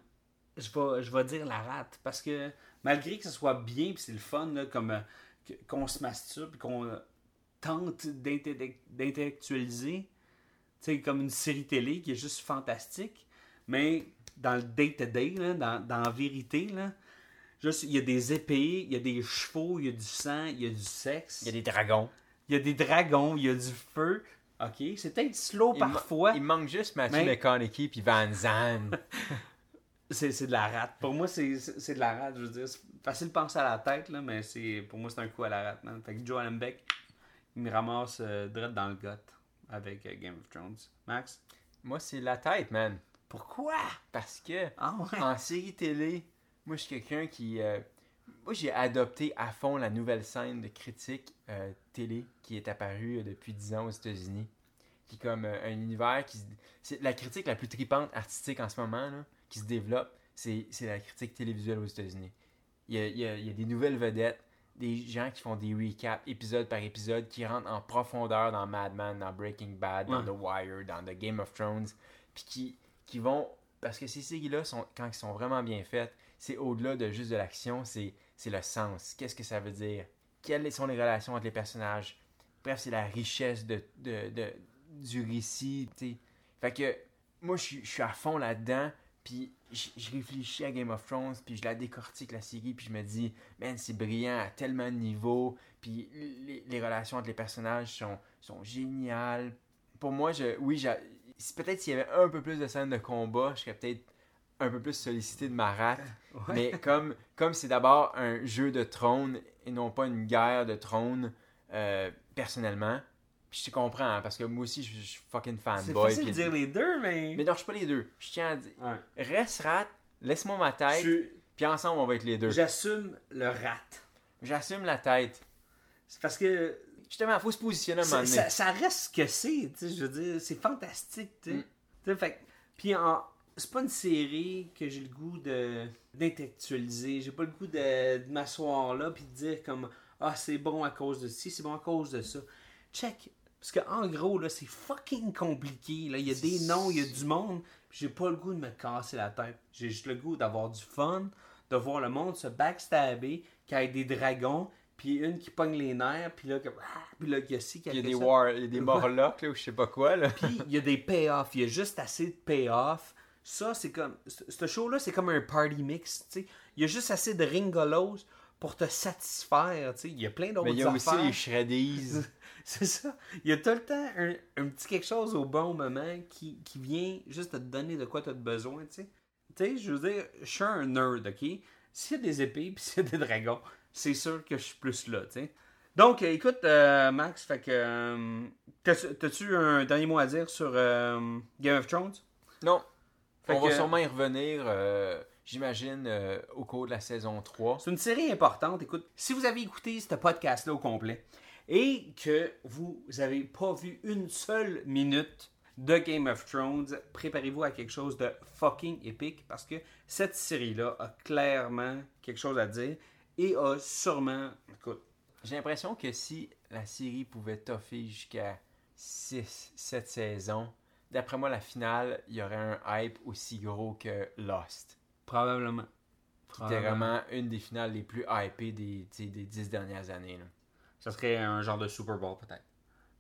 je, vais, je vais dire la rate. Parce que malgré que ce soit bien, puis c'est le fun, là, comme euh, qu'on se masturbe, qu'on tente d'intellec- d'intellectualiser, tu comme une série télé qui est juste fantastique, mais dans le day-to-day, dans, dans la vérité, là, juste, il y a des épées, il y a des chevaux, il y a du sang, il y a du sexe. Il y a des dragons. Il y a des dragons, il y a du feu. Ok, c'est peut-être slow Il, parfois. il manque juste Matthew Mais- McConaughey puis Van Zandt. C'est c'est de la rate. Pour moi, c'est de la rate. Je veux dire, c'est facile de penser à la tête, là, mais c'est pour moi, c'est un coup à la rate. man. Fait que Joe Allenbeck, il me ramasse euh, direct dans le gut avec euh, Game of Thrones. Max? Moi, c'est la tête, man. Pourquoi? Parce que Ah ouais? en série télé, moi je suis quelqu'un qui. euh, moi j'ai adopté à fond la nouvelle scène de critique euh, télé qui est apparue depuis 10 ans aux États-Unis. Qui est comme un univers qui. C'est la critique la plus tripante artistique en ce moment, là, qui se développe, c'est la critique télévisuelle aux États-Unis. Il y, a, il, il y a des nouvelles vedettes, des gens qui font des recaps épisode par épisode, qui rentrent en profondeur dans Mad Men, dans Breaking Bad, dans Ouais. The Wire, dans The Game of Thrones, puis qui, qui vont. Parce que ces séries-là, quand elles sont vraiment bien faites, c'est au-delà de juste de l'action, c'est le sens. Qu'est-ce que ça veut dire? Quelles sont les relations entre les personnages? Bref, c'est la richesse de, de, de- du récit. Fait que moi, je suis à fond là-dedans, puis je réfléchis à Game of Thrones, puis je la décortique, la série, puis je me dis, man, c'est brillant à tellement de niveaux, puis les, les relations entre les personnages sont, sont géniales. Pour moi, je, oui, peut-être s'il y avait un peu plus de scènes de combat, je serais peut-être un peu plus sollicité de ma rate. Mais comme comme c'est d'abord un jeu de trône et non pas une guerre de trône, euh, personnellement, puis je te comprends, hein, parce que moi aussi, je suis fucking C'est fanboy. facile de dire les deux, mais. Mais non, je suis pas les deux. Je tiens à dire, Ouais. reste rat, laisse-moi ma tête, Je- puis ensemble, on va être les deux. J'assume le rat. J'assume la tête. C'est parce que Justement, il faut se positionner à un moment ça, donné. ça- ça reste ce que c'est, tu sais, je veux dire, c'est fantastique, tu sais. Mm. Tu sais, fait puis en- c'est pas une série que j'ai le goût de d'intellectualiser, j'ai pas le goût de, de m'asseoir là puis de dire comme ah c'est bon à cause de ci, c'est bon à cause de ça. Check parce que en gros là, c'est fucking compliqué là, il y a des noms, il y a du monde, j'ai pas le goût de me casser la tête. J'ai juste le goût d'avoir du fun, de voir le monde se backstabber, qu'il y ait des dragons, puis une qui pogne les nerfs, puis là, ah, puis là, il y a ci Il y a des ça. war, il y a des morlocks, là, ou je sais pas quoi, là. Puis il y a des payoffs, il y a juste assez de payoffs. Ça, c'est comme. Ce ce show-là, c'est comme un party mix. tu sais. Il y a juste assez de ringolos pour te satisfaire. tu sais. Il y a plein d'autres Mais il y a aussi affaires. les shreddies. C'est ça. Il y a tout le temps un, un petit quelque chose au bon moment qui, qui vient juste te donner de quoi tu as besoin, tu sais. Tu sais, je veux dire, je suis un nerd, ok? S'il y a des épées puis s'il y a des dragons, c'est sûr que je suis plus là, tu sais. Donc, euh, écoute, euh, Max, fait que. euh, t'as- T'as-tu un dernier mot à dire sur euh, Game of Thrones? non. Fait On va sûrement y revenir, euh, j'imagine, euh, au cours de la saison 3. C'est une série importante. Écoute, si vous avez écouté ce podcast-là au complet et que vous avez pas vu une seule minute de Game of Thrones, préparez-vous à quelque chose de fucking épique parce que cette série-là a clairement quelque chose à dire et a sûrement. Écoute, J'ai l'impression que si la série pouvait toffer jusqu'à 6, 7 saisons, d'après moi, la finale, il y aurait un hype aussi gros que Lost. Probablement. C'était vraiment une des finales les plus hypées des, des 10 dernières années. là. Ça serait un genre de Super Bowl, peut-être.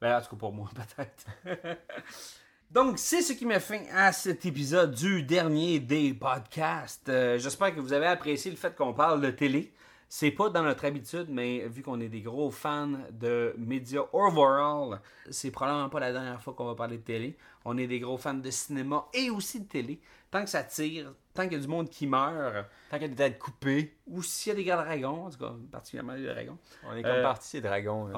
Ben, en tout cas, pour moi, peut-être. Donc, c'est ce qui met fin à cet épisode du dernier des podcasts. Euh, J'espère que vous avez apprécié le fait qu'on parle de télé. C'est pas dans notre habitude, mais vu qu'on est des gros fans de médias overall, c'est probablement pas la dernière fois qu'on va parler de télé. On est des gros fans de cinéma et aussi de télé. Tant que ça tire, tant qu'il y a du monde qui meurt, Tant qu'il y a des têtes coupées, ou s'il y a des gars dragons, en tout cas, particulièrement des dragons, on est comme Euh, partis ces dragons. là,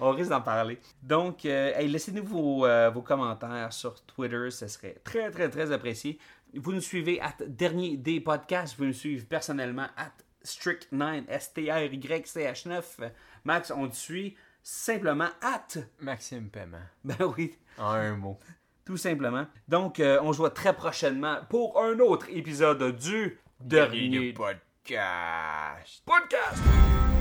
on, on risque d'en parler. Donc, euh, hey, laissez-nous vos, euh, vos commentaires sur Twitter, ce serait très, très, très apprécié. Vous nous suivez à Dernier des podcasts, vous nous suivre personnellement à Strict9, S-T-R-Y-C-H-9. Max, on te suit simplement at. Maxime Paiement. Ben oui, En un mot. Tout simplement. Donc, euh, on se voit très prochainement pour un autre épisode du Dernier podcast. podcast.